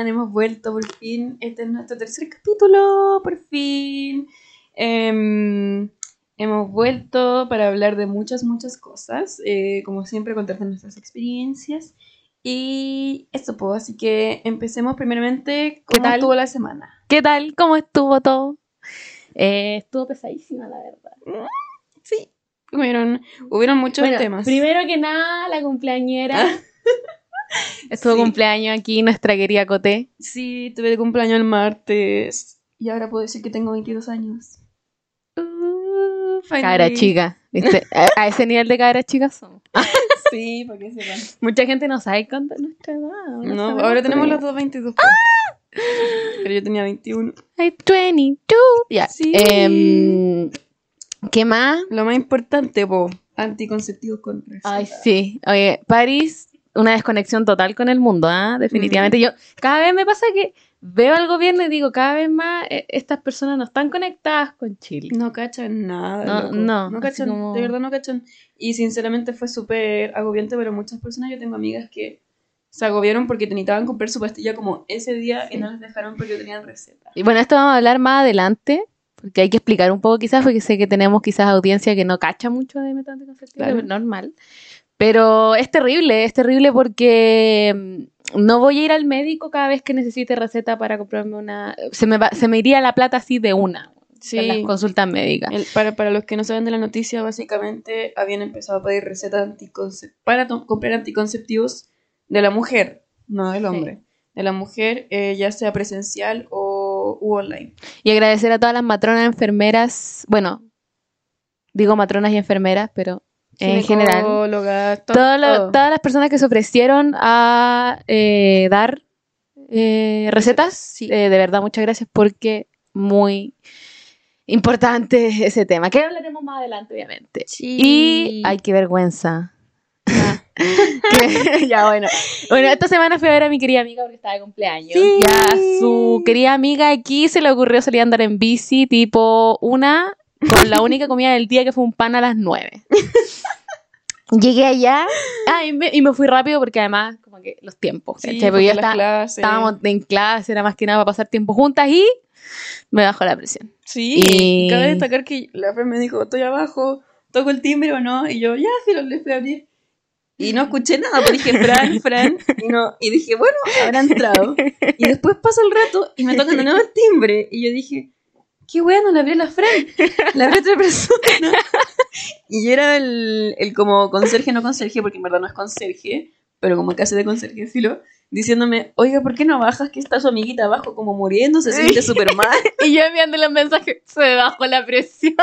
gente, ¿cómo están? Hemos vuelto por fin. Este es nuestro tercer capítulo, por fin. Em, hemos vuelto para hablar de muchas, muchas cosas. eh, como siempre, contarte nuestras experiencias. Y eso, pues, así que empecemos primeramente. ¿Cómo tal? estuvo la semana? ¿Qué tal? ¿Cómo estuvo todo? Eh, estuvo pesadísima, la verdad. Sí. Hubieron, hubieron muchos Bueno, temas. Primero que nada, la cumpleañera. Estuvo Sí. cumpleaños aquí nuestra querida Coté. Sí, tuve de cumpleaños el martes. Y ahora puedo decir que tengo 22 años. Uh. Cabra chica. ¿viste? A, a ese nivel de cabra chica somos. Sí, para que sepan. Mucha gente no sabe cuánto es nuestra edad. No, ahora tenemos las dos 22. Pero yo tenía 21. Ay, 22. Ya. Sí. Em, ¿Qué más? Lo más importante, po, anticonceptivos con receta. Ay, sí. Oye, París, una desconexión total con el mundo, ¿ah? Definitivamente. Yo, cada vez me pasa que veo al gobierno y digo, cada vez más eh, estas personas no están conectadas con Chile. No cachan nada. No, loco. no, cachan, como- de verdad no cachan. Y sinceramente fue súper agobiante, pero muchas personas, yo tengo amigas que se agobiaron porque necesitaban comprar su pastilla como ese día y no les dejaron porque tenían receta. Y bueno, esto vamos a hablar más adelante, porque hay que explicar un poco quizás, porque sé que tenemos quizás audiencia que no cacha mucho de método anticonceptivo, Claro. normal. Pero es terrible, es terrible porque mm, no voy a ir al médico cada vez que necesite receta para comprarme una... Se me, va- se me iría la plata así de una, en las consultas médicas. El- para, para los que no saben de la noticia, básicamente habían empezado a pedir recetas anticonce- para comprar anticonceptivos de la mujer, no del hombre. De la mujer, eh, ya sea presencial o u online. Y agradecer a todas las matronas, enfermeras, bueno, digo matronas y enfermeras, pero en general, Ginecólogas, to- todo lo- todo. todas las personas que se ofrecieron a eh, dar eh, recetas, Sí. eh, de verdad, muchas gracias porque muy importante ese tema, que hablaremos más adelante, obviamente. Y, ay, qué vergüenza. Ah. Que- ya, bueno. Bueno, esta semana fui a ver a mi querida amiga porque estaba de cumpleaños. Sí. Ya su querida amiga aquí se le ocurrió salir a andar en bici, tipo una, con la única comida del día que fue un pan a las nueve. Llegué allá ah, y, me, y me fui rápido porque además, como que los tiempos. Sí, ¿cachai? Porque porque está- estábamos en clase, era más que nada para pasar tiempo juntas y me bajó la presión. Sí, Y- cabe destacar que la Fran me dijo, estoy abajo, toco el timbre o no, y yo, ya, sí, lo le fui a abrir. Y no escuché nada, pues dije, Fran, Fran, y, no, y dije, bueno, habrá entrado. Y después pasó el rato y me tocan de nuevo el timbre, y yo dije, qué bueno, le abrió la Fran, le abrió otra persona. Y yo era el, el como conserje, no conserje, porque en verdad no es conserje, pero como hace de conserje, filo, diciéndome, oiga, ¿por qué no bajas? Que está su amiguita abajo como muriéndose, se siente súper mal. Y yo enviando los mensajes, se bajó la presión.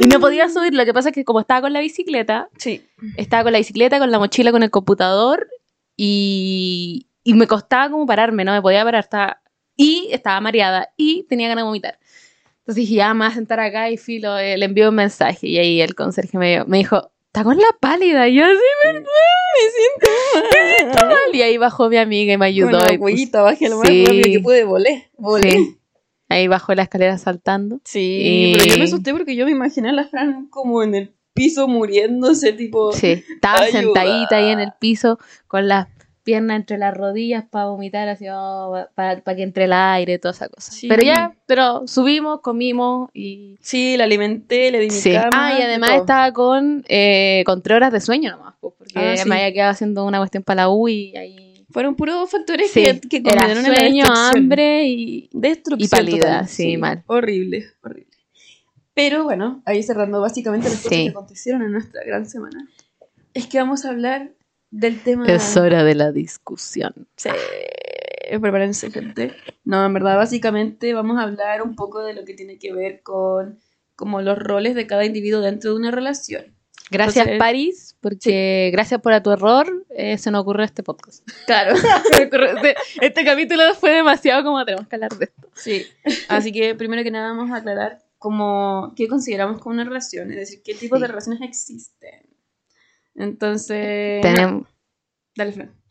Y no podía subir, lo que pasa es que como estaba con la bicicleta, Sí. estaba con la bicicleta, con la mochila, con el computador y, y me costaba como pararme, no me podía parar. Estaba, y estaba mareada y tenía ganas de vomitar. Entonces dije, ya me voy a sentar acá y filo, eh, le envío un mensaje. Y ahí el conserje me, me dijo, está con la pálida. Y yo así, ¿verdad? Me siento mal. Y ahí bajó mi amiga y me ayudó. La y huellita, bajé lo más Sí. rápido que pude, volé. Volé. Sí. Sí. Ahí bajó la escalera saltando. Y- pero yo me asusté porque yo me imaginé a la Fran como en el piso muriéndose, tipo. Sí, estaba Ayuda. sentadita ahí en el piso con las piernas entre las rodillas para vomitar, así, para que entre el aire, toda esa cosa. Sí. Pero ya, pero subimos, comimos y... Sí, la alimenté, le di mi Sí. cama. Ah, y además estaba con, eh, con tres horas de sueño nomás, pues, porque Ah, sí. me había quedado haciendo una cuestión para la U y ahí... Fueron puros factores que, que era condenaron a la sueño, hambre y... Destrucción. y pálida, total, sí, mal. Horrible, horrible. Pero bueno, ahí cerrando básicamente las cosas que acontecieron en nuestra gran semana. Es que vamos a hablar del tema. Es hora de la discusión. Sí, prepárense, gente. No, en verdad, básicamente vamos a hablar un poco de lo que tiene que ver con como los roles de cada individuo dentro de una relación. Gracias, Entonces- Paris, porque gracias por a tu error eh, se nos ocurrió este podcast. Claro. este, este capítulo fue demasiado como tenemos que hablar de esto. Sí. Así que primero que nada vamos a aclarar como qué consideramos como una relación, es decir, qué tipos Sí. de relaciones existen. Entonces, Tenemos... dale, Fran.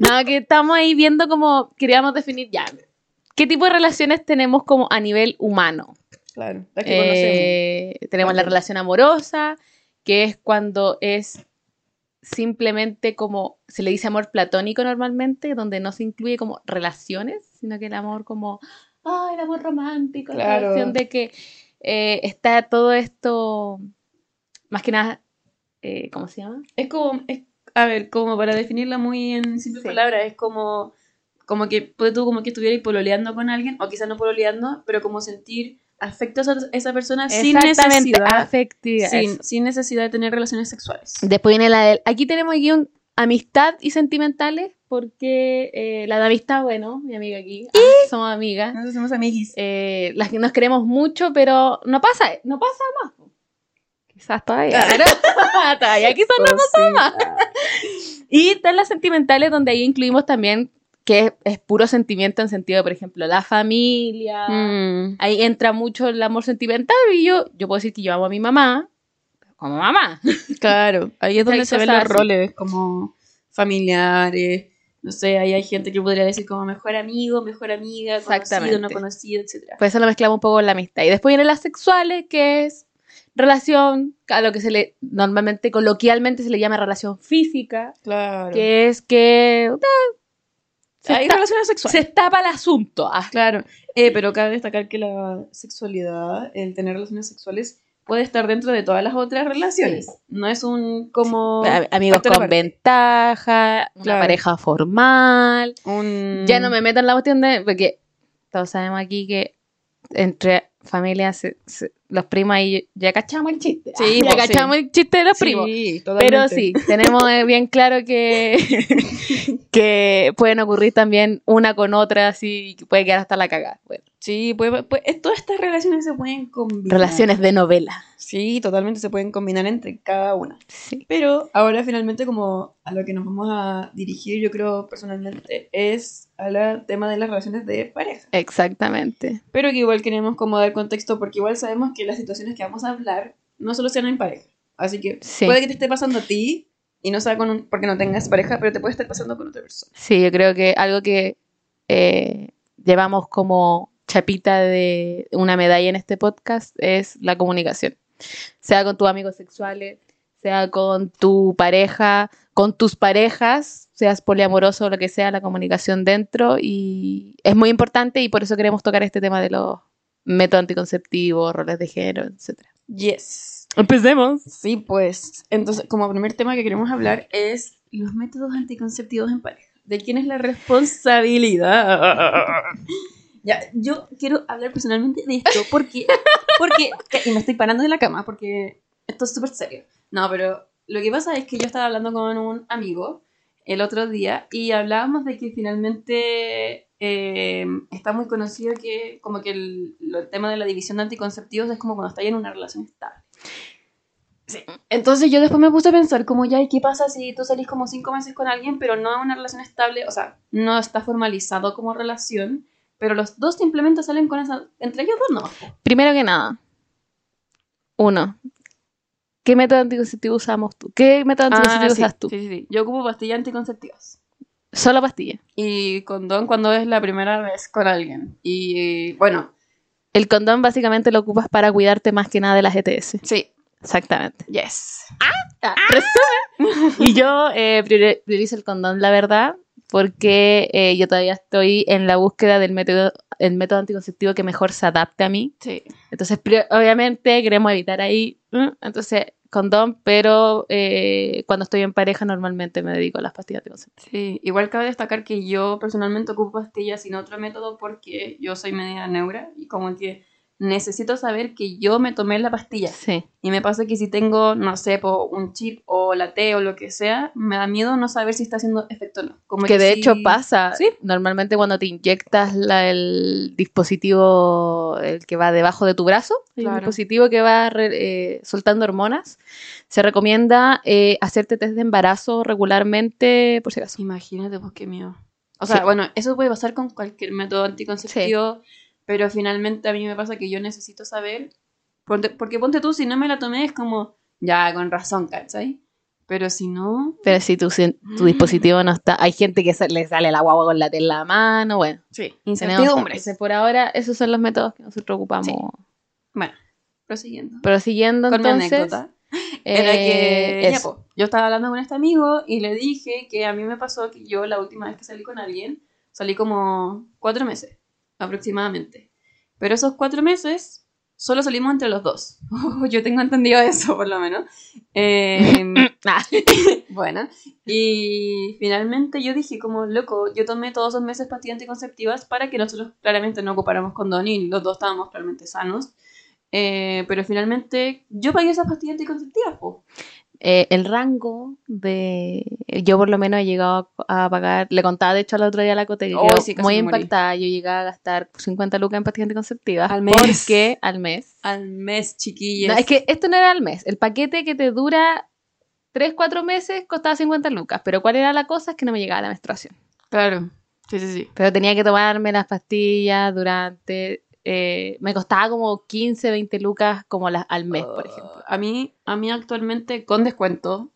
no, que estamos ahí viendo como queríamos definir ya. ¿Qué tipo de relaciones tenemos como a nivel humano? Claro, las que conocemos. Eh, tenemos la relación amorosa, que es cuando es simplemente como se le dice amor platónico normalmente, donde no se incluye como relaciones, sino que el amor como, ah, el amor romántico, la relación de que eh, está todo esto, más que nada, eh, ¿cómo se llama? Es como, es- a ver, como para definirla muy en simples Sí. palabras, es como, como que, puede tú como que estuvieras pololeando con alguien, o quizás no pololeando, pero como sentir afecto a esa- persona sin necesidad, afectiva. sin, sin necesidad de tener relaciones sexuales. Después viene la del. Aquí tenemos aquí un amistad y sentimentales, porque eh, la de amistad, bueno, mi amiga aquí, ah, somos amigas. Nosotros somos amiguis. eh, las que nos queremos mucho, pero no pasa, no pasa más. Quizás todavía. Pero todavía quizás no más. Y están las sentimentales, donde ahí incluimos también que es, es puro sentimiento en sentido por ejemplo, la familia. Mm, Ahí entra mucho el amor sentimental y yo, yo puedo decir que yo amo a mi mamá como mamá. claro, ahí es donde se ven los roles, como familiares, no sé, ahí hay gente que podría decir como mejor amigo, mejor amiga, conocido, no conocido, etcétera. Por eso lo mezclamos un poco con la amistad. Y después vienen las sexuales, que es relación, a lo que se le normalmente, coloquialmente se le llama relación física, Claro. que es que se, hay está- relaciones sexuales. se tapa el asunto. Ah, Claro, eh, pero cabe destacar que la sexualidad, el tener relaciones sexuales, puede estar dentro de todas las otras relaciones. No es un como... amigos con ventaja, una Claro. pareja formal. Un... Ya no me meto en la cuestión de. Porque todos sabemos aquí que entre familias, se- se- los primos ahí ya cachamos el chiste. Sí, ya pues, sí. cachamos el chiste de los Sí, primos. totalmente. Pero sí, tenemos eh, bien claro que, que pueden ocurrir también una con otra, así puede quedar hasta la cagada. Bueno, Sí, pues, pues, eh, todas estas relaciones se pueden combinar. relaciones de novela. Sí, totalmente se pueden combinar entre cada una. Sí. Pero ahora finalmente como a lo que nos vamos a dirigir, yo creo personalmente, es al tema de las relaciones de pareja. Exactamente. Pero que igual queremos como dar contexto porque igual sabemos que las situaciones que vamos a hablar no solo sean en pareja. Así que Sí. puede que te esté pasando a ti y no sea con un- porque no tengas pareja, pero te puede estar pasando con otra persona. Sí, yo creo que algo que eh, llevamos como chapita de una medalla en este podcast es la comunicación. Sea con tus amigos sexuales, sea con tu pareja, con tus parejas, seas poliamoroso o lo que sea, la comunicación dentro. Y es muy importante y por eso queremos tocar este tema de los métodos anticonceptivos, roles de género, etc. Yes. Empecemos. Sí, pues. Entonces, como primer tema que queremos hablar es los métodos anticonceptivos en pareja. ¿De quién es la responsabilidad? Ya, yo quiero hablar personalmente de esto porque, porque, y me estoy parando de la cama porque esto es súper serio. No, pero lo que pasa es que yo estaba hablando con un amigo el otro día y hablábamos de que finalmente eh, está muy conocido que como que el, el tema de la división de anticonceptivos es como cuando estás en una relación estable. Sí. Entonces yo después me puse a pensar como ya, ¿y qué pasa si tú salís como cinco meses con alguien pero no es una relación estable? O sea, no está formalizado como relación, pero los dos simplemente salen con esa... Entre ellos dos no. Primero que nada, uno, ¿qué método anticonceptivo usamos tú? ¿Qué método anticonceptivo Ah, sí, usas tú? Sí, sí, sí. Yo ocupo pastillas anticonceptivas. Solo pastilla. Y condón cuando es la primera vez con alguien. Y bueno, El condón básicamente lo ocupas para cuidarte más que nada de las ETS. sí. Exactamente. Yes. Resumen. y yo eh, priori- priorizo el condón, la verdad, porque eh, yo todavía estoy en la búsqueda del método, el método anticonceptivo que mejor se adapte a mí. Sí. Entonces, obviamente queremos evitar ahí, entonces, condón, pero eh, cuando estoy en pareja normalmente me dedico a las pastillas anticonceptivas. Sí, igual cabe destacar que yo personalmente ocupo pastillas sin otro método porque yo soy media neura y como que necesito saber que yo me tomé la pastilla. Sí. Y me pasa que si tengo, no sé, po, un chip o la T o lo que sea, me da miedo no saber si está haciendo efecto o no. Como que de hecho pasa. Sí. Normalmente cuando te inyectas la- el dispositivo, el que va debajo de tu brazo, el dispositivo que va re- eh, soltando hormonas, se recomienda eh, hacerte test de embarazo regularmente, por si acaso. Imagínate, pues qué miedo. O sea, bueno, eso puede pasar con cualquier método anticonceptivo, pero finalmente a mí me pasa que yo necesito saber, ponte- porque ponte tú, si no me la tomé es como, ya, con razón, ¿cachai? Pero si no, Pero si tu, tu dispositivo no está, hay gente que se- le sale la guagua con la tela en la mano, bueno. sí, entonces, por ahora, esos son los métodos que nosotros ocupamos. Sí. Bueno, prosiguiendo. Pero siguiendo Con mi entonces, anécdota. Era que Eh, ya, po, yo estaba hablando con este amigo y le dije que a mí me pasó que yo la última vez que salí con alguien, salí como cuatro meses aproximadamente. Pero esos cuatro meses solo salimos entre los dos. yo tengo entendido eso, por lo menos. Eh, bueno, y finalmente yo dije como, loco, yo tomé todos esos meses pastillas anticonceptivas para que nosotros claramente no ocupáramos condón y los dos estábamos claramente sanos. Eh, pero finalmente yo pagué esas pastillas anticonceptivas, po. Eh, el rango de. Yo, por lo menos, he llegado a pagar. Le contaba, de hecho, al otro día a la Cote que Oh, sí, muy impactada. Yo llegué a gastar 50 lucas en pastillas anticonceptivas. Al mes. Porque al mes. Al mes, chiquillas. No, es que esto no era al mes. El paquete que te dura 3, 4 meses costaba 50 lucas. Pero ¿cuál era la cosa? Es que no me llegaba la menstruación. Claro, sí, sí, sí. Pero tenía que tomarme las pastillas durante. Eh, me costaba como 15, 20 lucas como las, al mes, por Oh, ejemplo. A mí, a mí actualmente con descuento,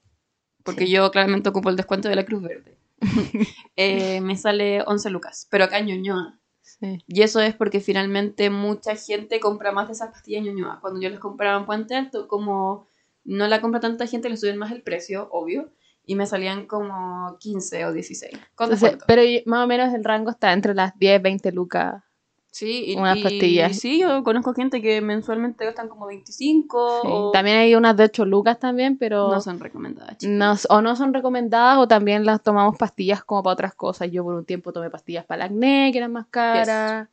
porque Sí. yo claramente ocupo el descuento de la Cruz Verde, eh, me sale 11 lucas, pero acá en Ñuñoa. Sí. Y eso es porque finalmente mucha gente compra más de esas pastillas Ñuñoa. Cuando yo las compraba en Puente Alto, como no la compra tanta gente, le suben más el precio, obvio. Y me salían como 15 o 16. Con Entonces, descuento. pero más o menos el rango está entre las 10, 20 lucas. Sí, y, unas y- pastillas. sí, yo conozco gente que mensualmente gastan como 25 Sí. o También hay unas de 8 lucas también, pero no son recomendadas. no- o no son recomendadas o también las tomamos pastillas como para otras cosas. Yo por un tiempo tomé pastillas para el acné, que eran más caras.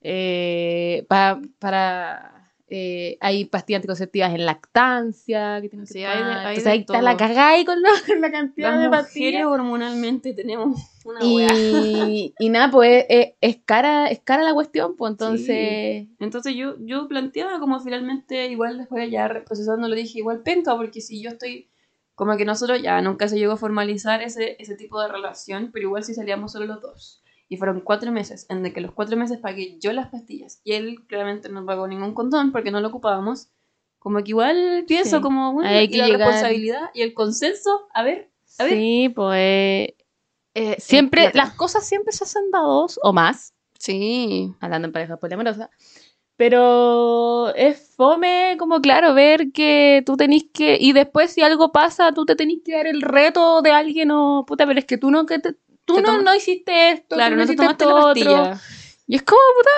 Eh, pa- para... eh, hay pastillas anticonceptivas en lactancia que tienen que hay de- hay Entonces ahí está la cagada ahí con, la- con la cantidad Las de pastillas. hormonalmente tenemos una. Y, y nada, pues es, es cara, es cara la cuestión, pues entonces... Entonces yo, yo planteaba como finalmente, igual después ya procesando lo dije, igual penca, porque si yo estoy, como que nosotros ya nunca se llegó a formalizar ese, ese tipo de relación, pero igual si salíamos solo los dos. Y fueron cuatro meses, en de que los cuatro meses pagué yo las pastillas y él claramente no pagó ningún condón porque no lo ocupábamos. Como que igual pienso Sí. como, bueno, Hay y que la llegar- responsabilidad y el consenso, a ver, a ver. Sí, pues... eh, siempre, las cosas siempre se hacen de a dos o más, Sí, hablando en pareja poliamorosa. Pero es fome, como claro, ver que tú tenés que. Y después, si algo pasa, tú te tenés que dar el reto de alguien o. Puta, pero es que tú no. Que te- tú no, no hiciste esto. claro, no te hiciste tomaste la esto otro. Y es como, puta.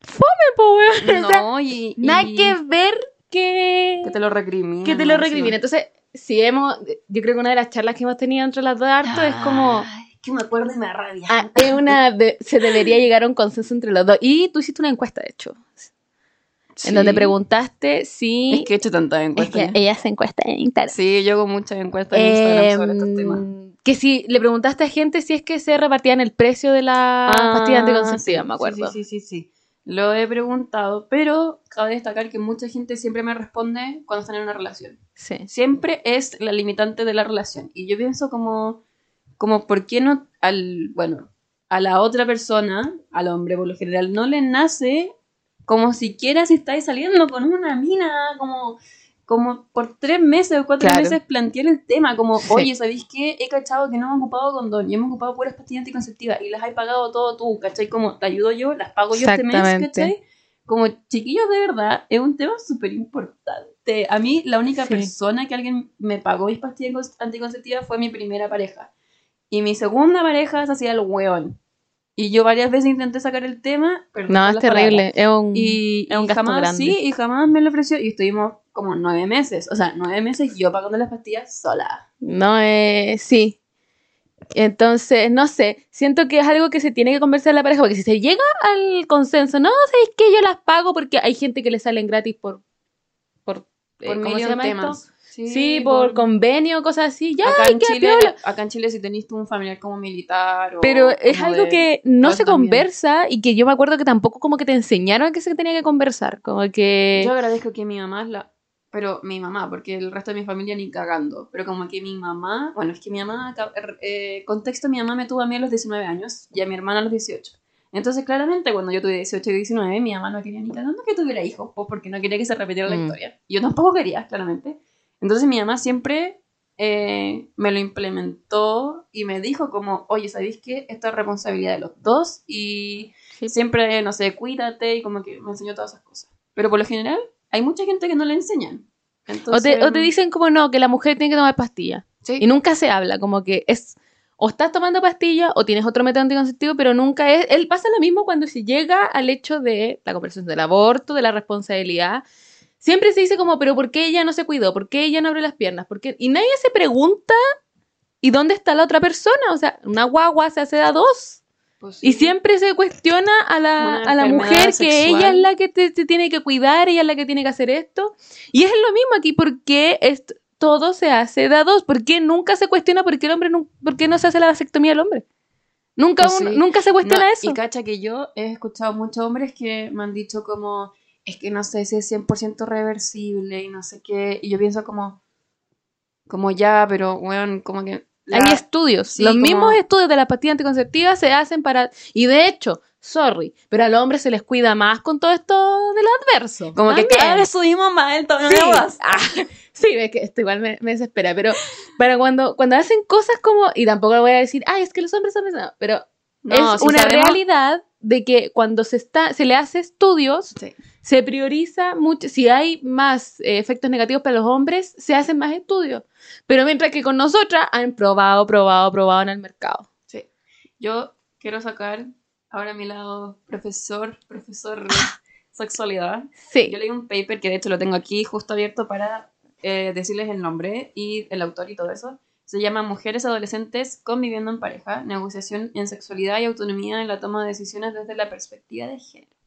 Fome, po, weón. O sea, No, y, nada y- que ver que. que te lo recrimina. que te lo recrimina. Entonces, si hemos. Yo creo que una de las charlas que hemos tenido entre las dos harto es como. que me acuerdo y me rabia. Ah, es una de- se debería llegar a un consenso entre los dos. Y tú hiciste una encuesta, de hecho, en donde preguntaste si... Es que he hecho tantas es encuestas. que ya. ella se encuesta en Instagram. Sí, yo hago muchas encuestas en Instagram sobre estos temas. Que si le preguntaste a gente si es que se repartían el precio de la pastilla anticonceptiva, Ah, sí, me acuerdo. Sí, sí, sí, sí. Lo he preguntado, pero cabe destacar que mucha gente siempre me responde cuando están en una relación. Sí. Siempre es la limitante de la relación. Y yo pienso como, como ¿por qué no al, bueno, a la otra persona, al hombre por lo general, no le nace como siquiera si estáis saliendo con una mina, como, como por tres meses o cuatro Claro. meses plantear el tema, como, oye, ¿sabéis qué? He cachado que no me he ocupado condón y hemos ocupado puras pastillas anticonceptivas y las has pagado todo tú, ¿cachai? Como, te ayudo yo, las pago yo este mes. ¿cachai? Como, chiquillos, de verdad, es un tema súper importante. A mí, la única Sí. persona que alguien me pagó mis pastillas anticonceptivas fue mi primera pareja. Y mi segunda pareja se hacía el hueón. Y yo varias veces intenté sacar el tema, pero No, es terrible. Es un, y, es un y gasto jamás, grande. sí, y jamás me lo ofreció. Y estuvimos como nueve meses. O sea, nueve meses yo pagando las pastillas sola. No es. sí. Entonces, no sé. Siento que es algo que se tiene que conversar en la pareja. Porque si se llega al consenso, no, ¿sabéis que Yo las pago porque hay gente que le salen gratis por. por, eh, Por ¿Cómo se llama temas. esto? Sí, por, convenio, cosas así. Ya, acá, en Chile, acá en Chile, si tenés tú un familiar como militar o Pero es algo de- que no se también. conversa y que yo me acuerdo que tampoco como que te enseñaron que se tenía que conversar. Como que. Yo agradezco que mi mamá es la... Pero mi mamá, porque el resto de mi familia ni cagando. Pero como que mi mamá... Bueno, es que mi mamá... ca- Eh, contexto, mi mamá me tuvo a mí a los 19 años y a mi hermana a los 18. Entonces, claramente, cuando yo tuve 18 y 19, mi mamá no quería ni cagando que tuviera hijos, pues porque no quería que se repitiera la Mm. historia. Y yo tampoco quería, claramente. Entonces mi mamá siempre eh, me lo implementó y me dijo como, oye, ¿sabéis qué? Esto es responsabilidad de los dos y Sí. siempre, no sé, cuídate y como que me enseñó todas esas cosas. Pero por lo general, hay mucha gente que no le enseñan. O te, o te dicen como no, que la mujer tiene que tomar pastillas. sí, Y nunca se habla, como que es o estás tomando pastillas o tienes otro método anticonceptivo, pero nunca es. Él pasa lo mismo cuando se llega al hecho de la conversación del aborto, de la responsabilidad. Siempre se dice como, pero ¿por qué ella no se cuidó? ¿Por qué ella no abrió las piernas? ¿Por qué? Y nadie se pregunta, ¿y dónde está la otra persona? O sea, una guagua se hace a dos. Pues Y siempre se cuestiona a la, a la mujer que ella es la que te, te tiene que cuidar, ella es la que tiene que hacer esto. Y es lo mismo aquí, porque est- todo se hace de a dos. ¿Por qué nunca se cuestiona por qué el hombre no, por qué no se hace la vasectomía del hombre? Nunca, Pues sí. nunca se cuestiona No, eso. Y cacha que yo he escuchado muchos hombres que me han dicho como, es que no sé si es 100% reversible y no sé qué. Y yo pienso como, como ya, pero bueno, como que... la- Hay estudios. Sí, Los como- mismos estudios de la pastilla anticonceptiva se hacen para... Y de hecho, sorry, pero al hombre se les cuida más con todo esto de lo adverso. Como que También. cada vez subimos más el tono Sí, de voz. Ah, sí, es que esto igual me, me desespera, pero para cuando, cuando hacen cosas como, y tampoco le voy a decir, ay, es que los hombres son personas", pero No, es una sabemos- realidad de que cuando se está, se le hace estudios, Sí. Se prioriza mucho, si hay más eh, efectos negativos para los hombres, se hacen más estudios. Pero mientras que con nosotras han probado, probado, probado en el mercado. Sí. Yo quiero sacar ahora a mi lado profesor, profesor de sexualidad. Sí. Yo leí un paper que de hecho lo tengo aquí justo abierto para eh, decirles el nombre y el autor y todo eso. Se llama Mujeres Adolescentes Conviviendo en Pareja, Negociación en Sexualidad y Autonomía en la Toma de Decisiones desde la Perspectiva de Género.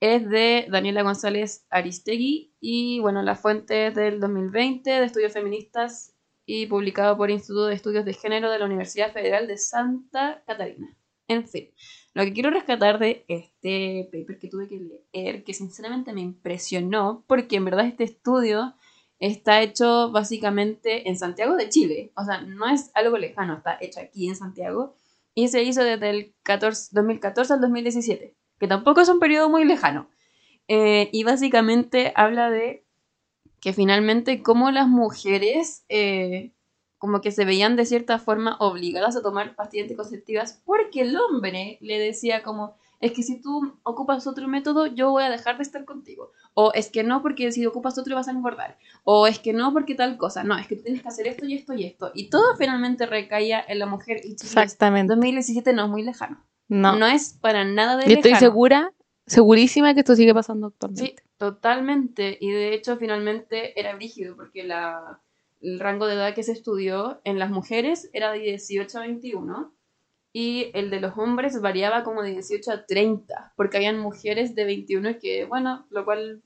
Es de Daniela González Aristegui y bueno, la fuente es del 2020 de Estudios Feministas y publicado por Instituto de Estudios de Género de la Universidad Federal de Santa Catarina. En fin, lo que quiero rescatar de este paper que tuve que leer, que sinceramente me impresionó, porque en verdad este estudio está hecho básicamente en Santiago de Chile. O sea, no es algo lejano, está hecho aquí en Santiago. Y se hizo desde el 14 2014 al 2017, que tampoco es un periodo muy lejano. Eh, y básicamente habla de que finalmente como las mujeres eh, como que se veían de cierta forma obligadas a tomar pastillas anticonceptivas porque el hombre le decía como, es que si tú ocupas otro método, yo voy a dejar de estar contigo. O es que no, porque si ocupas otro vas a engordar. O es que no, porque tal cosa. No, es que tú tienes que hacer esto y esto y esto. Y todo finalmente recaía en la mujer. Y chicos, Exactamente. 2017 no es muy lejano. No. No, es para nada de Yo estoy segura, segurísima que esto sigue pasando actualmente. Sí, totalmente. Y de hecho, finalmente era brígido porque la, el rango de edad que se estudió en las mujeres era de 18 a 21 y el de los hombres variaba como de 18 a 30 porque habían mujeres de 21 que, bueno, lo cual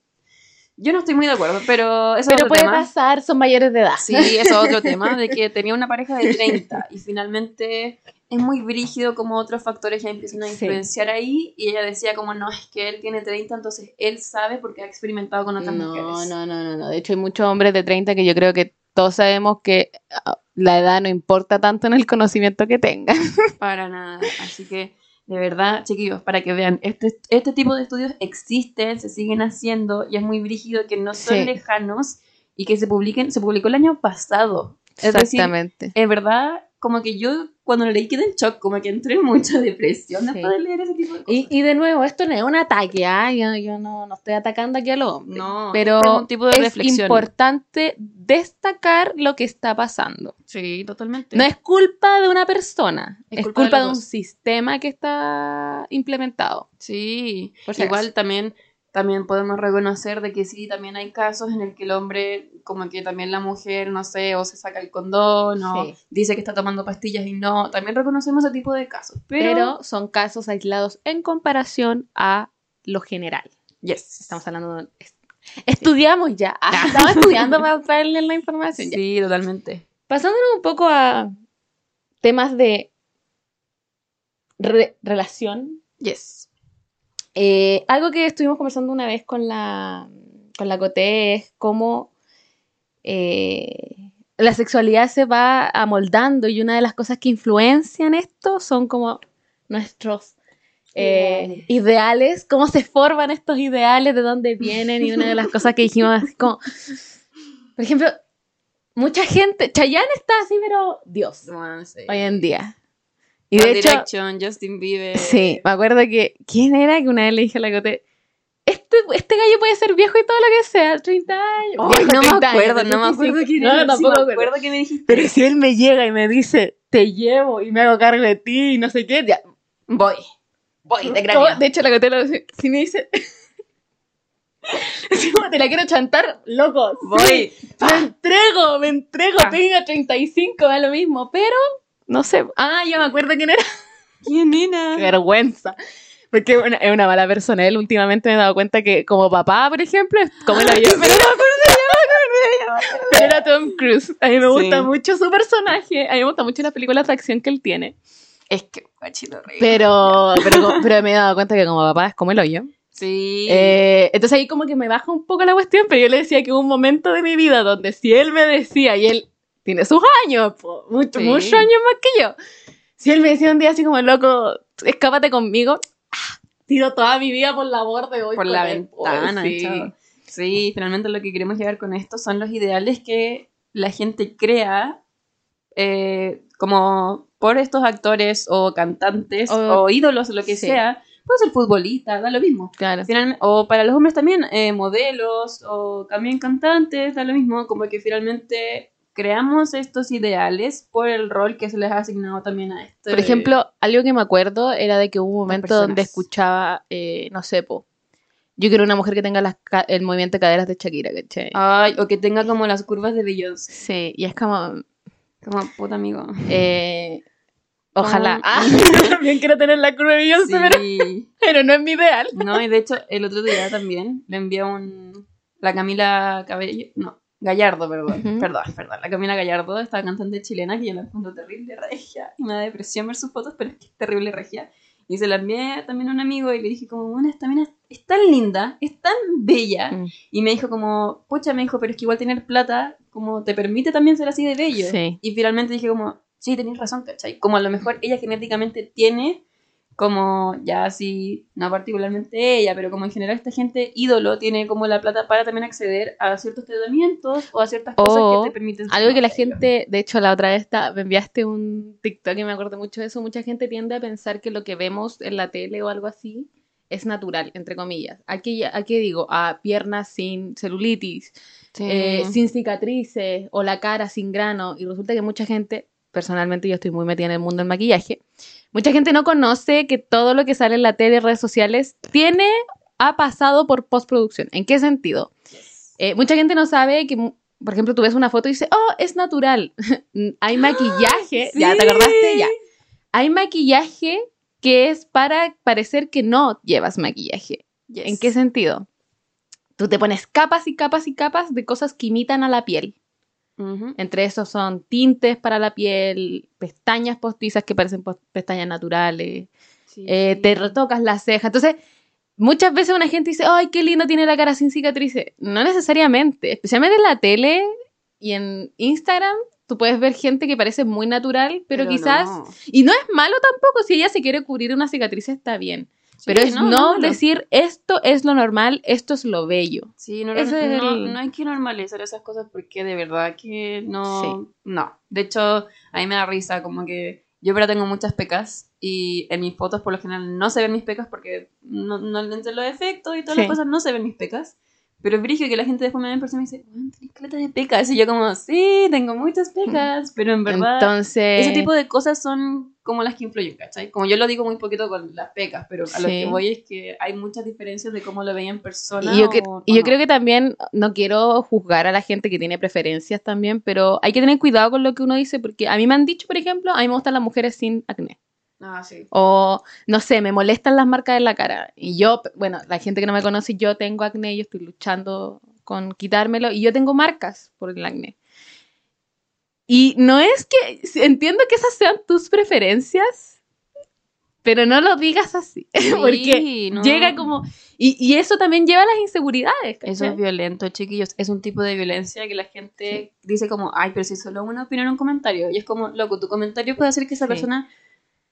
yo no estoy muy de acuerdo, pero eso es Pero otro puede tema. pasar, son mayores de edad. Sí, eso es otro tema, de que tenía una pareja de 30 y finalmente es muy brígido como otros factores ya empiezan a Sí. influenciar ahí y ella decía como no, es que él tiene 30, entonces él sabe porque ha experimentado con otras No, mujeres. no, no, no, no. De hecho, hay muchos hombres de 30 que yo creo que todos sabemos que ah, la edad no importa tanto en el conocimiento que tengan. Para nada. Así que, de verdad, chiquillos, para que vean, este, este tipo de estudios existen, se siguen haciendo y es muy brígido que no son Sí. lejanos y que se publiquen, se publicó el año pasado. Es decir, Exactamente. es verdad, como que yo cuando lo leí quedé en shock, como que entré en mucha depresión Sí. después de leer ese tipo de cosas. Y, y de nuevo, esto no es un ataque, ¿ah? yo, yo no, no estoy atacando aquí a los hombres. No, pero es un tipo de es importante destacar lo que está pasando. Sí, totalmente. No es culpa de una persona, Es es, culpa de culpa, de, los un sistema que está implementado. Sí, Por si igual acaso. también, también podemos reconocer de que sí, también hay casos en el que el hombre, como que también la mujer, no sé, o se saca el condón, o Sí. dice que está tomando pastillas y no, también reconocemos ese tipo de casos. Pero, Pero, son casos aislados en comparación a lo general. yes, Estamos hablando de... est- Estudiamos ya. Ah, estamos estudiando para, leer la información. ya. Sí, totalmente. Pasándonos un poco a temas de re- relación. Yes. Eh, algo que estuvimos conversando una vez con la, con la Coté es cómo eh, la sexualidad se va amoldando y una de las cosas que influencian esto son como nuestros eh, Ideales. ideales, cómo se forman estos ideales, de dónde vienen y una de las cosas que dijimos así como, por ejemplo, mucha gente, Chayanne está así, pero Dios, Bueno, sí. hoy en día. Y One de hecho, Direction, Justin Bieber. Sí, me acuerdo que. ¿Quién era que una vez le dije a la Cote? Es este, este gallo puede ser viejo y todo lo que sea, 30 años. Viejo, no 30 me años, acuerdo, no me acuerdo 35. quién No, era. tampoco Sí, me acuerdo. que me dijiste. Pero si él me llega y me dice, te llevo y me hago cargo de ti y no sé qué, ya. Voy. Voy, de cráneo. de hecho, la que te lo si me dice, te la quiero chantar, loco. Voy. Me entrego, me entrego, Ah. tenga 35, da lo mismo, pero no sé. Ah, ya me acuerdo quién era. ¿Quién era? Qué vergüenza. Porque es una, es una mala persona. Él últimamente me he dado cuenta que, como papá, por ejemplo, es como era yo. Pero, no me acuerdo, pero era Tom Cruise. A mí me gusta Sí. mucho su personaje. A mí me gusta mucho las películas de acción que él tiene. Es que, guachito horrible. Pero, pero, pero me he dado cuenta que como papá es como el hoyo. Sí. Eh, entonces ahí como que me baja un poco la cuestión, pero yo le decía que hubo un momento de mi vida donde si él me decía, y él tiene sus años, po, mucho, Sí. muchos años más que yo, si él me decía un día así como, loco, escápate conmigo, ah, tiro toda mi vida por la borda voy por la ventana. sí. chao. Sí, finalmente lo que queremos llegar con esto son los ideales que la gente crea eh, como por estos actores o cantantes O- o, ídolos, lo que sí. sea. Puede ser futbolista, da lo mismo. Claro. O para los hombres también, eh, modelos o también cantantes, da lo mismo, como que finalmente creamos estos ideales por el rol que se les ha asignado también a este. Por ejemplo, algo que me acuerdo era de que hubo un momento donde escuchaba, eh, no sé, po, yo quiero una mujer que tenga las ca- el movimiento de caderas de Shakira, ¿cachai? Ay, o que tenga como las curvas de Beyoncé. Sí, y es como, Como puta amigo. Eh, ojalá. Ah, también quiero tener la curva de Beyoncé, pero, Sí. pero no es mi ideal. No, y de hecho, el otro día también le envié un. La Camila Cabello. No, Gallardo, perdón. Ujú. Perdón, perdón. La Camila Gallardo, esta cantante chilena que yo la encuentro terrible regia. Y me da depresión ver sus fotos, pero es que es terrible regia. Y se la envié también a un amigo y le dije, como, bueno, esta mina es tan linda, es tan bella. Mm. Y me dijo, como, pucha, me dijo, pero es que igual tener plata, como, te permite también ser así de bello. Sí. Y finalmente dije, como, sí, tenéis razón, ¿cachai? Como a lo mejor ella genéticamente tiene, como, ya así, no particularmente ella, pero como en general esta gente ídolo tiene como la plata para también acceder a ciertos tratamientos o a ciertas cosas O que te permiten... Algo que la gente, de hecho, la otra vez me enviaste un TikTok y me acuerdo mucho de eso. Mucha gente tiende a pensar que lo que vemos en la tele o algo así es natural, entre comillas. ¿A qué, a qué digo? A piernas sin celulitis, Sí. eh, sin cicatrices o la cara sin grano. Y resulta que mucha gente, personalmente yo estoy muy metida en el mundo del maquillaje, mucha gente no conoce que todo lo que sale en la tele y redes sociales tiene, ha pasado por postproducción. ¿En qué sentido? Yes. Eh, mucha gente no sabe que, por ejemplo, tú ves una foto y dices, oh, es natural. Hay maquillaje, ya te acordaste, ya. Hay maquillaje que es para parecer que no llevas maquillaje. Yes. ¿En qué sentido? Tú te pones capas y capas y capas de cosas que imitan a la piel. Entre esos son tintes para la piel, pestañas postizas que parecen pestañas naturales, Sí. eh, te retocas las cejas. Entonces, muchas veces una gente dice, ay, qué lindo tiene la cara sin cicatrices. No necesariamente, especialmente en la tele y en Instagram, tú puedes ver gente que parece muy natural, pero, quizás... no. Y no es malo tampoco, si ella se quiere cubrir una cicatriz está bien. Pero es no, no, no. decir, esto es lo normal, esto es lo bello. Sí, no, es no- el- no hay que normalizar esas cosas porque de verdad que no. Sí. No. De hecho, a mí me da risa, como que yo pero tengo muchas pecas y en mis fotos por lo general no se ven mis pecas porque no, no entre los efectos y todas Sí. las cosas no se ven mis pecas. Pero es que la gente después me ve en persona y me dice, "Weón, tenés caleta de pecas. Y yo, como, sí, tengo muchas pecas. Pero en verdad, Entonces... ese tipo de cosas son como las que influyen, ¿cachai? Como yo lo digo muy poquito con las pecas, pero a lo que voy es que hay muchas diferencias de cómo lo veía en persona. Y yo, cre- o- y o yo no. creo que también, no quiero juzgar a la gente que tiene preferencias también, pero hay que tener cuidado con lo que uno dice, porque a mí me han dicho, por ejemplo, a mí me gustan las mujeres sin acné. Ah, sí. O, no sé, me molestan las marcas en la cara. Y yo, bueno, la gente que no me conoce, yo tengo acné, yo estoy luchando con quitármelo, y yo tengo marcas por el acné. Y no es que, entiendo que esas sean tus preferencias, pero no lo digas así, porque no. llega como... Y, y eso también lleva a las inseguridades. Eso es violento, chiquillos. Es un tipo de violencia que la gente dice como, ay, pero si solo una opinión un comentario. Y es como, loco, tu comentario puede hacer que esa Sí. persona...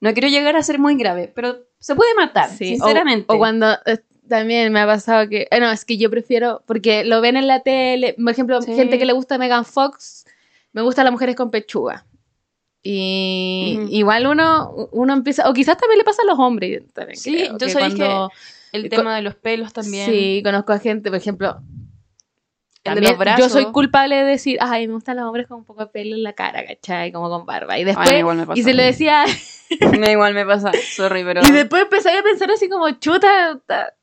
No quiero llegar a ser muy grave, pero se puede matar, Sí, sinceramente. O, cuando eh, también me ha pasado que, eh, no, es que yo prefiero, porque lo ven en la tele, por ejemplo, Sí. gente que le gusta Megan Fox, me gustan las mujeres con pechuga. Y igual uno, uno empieza, o quizás también le pasa a los hombres. también Sí, creo, yo que sabéis cuando El Co- tema de los pelos también. Sí, conozco a gente, por ejemplo, también yo soy culpable de decir, ay, me gustan los hombres con un poco de pelo en la cara, ¿cachai? Como con barba. Y después, Ay, igual me pasa. y se lo decía, Me igual me pasa. Sorry, pero. y después empecé a pensar así como, chuta, ta-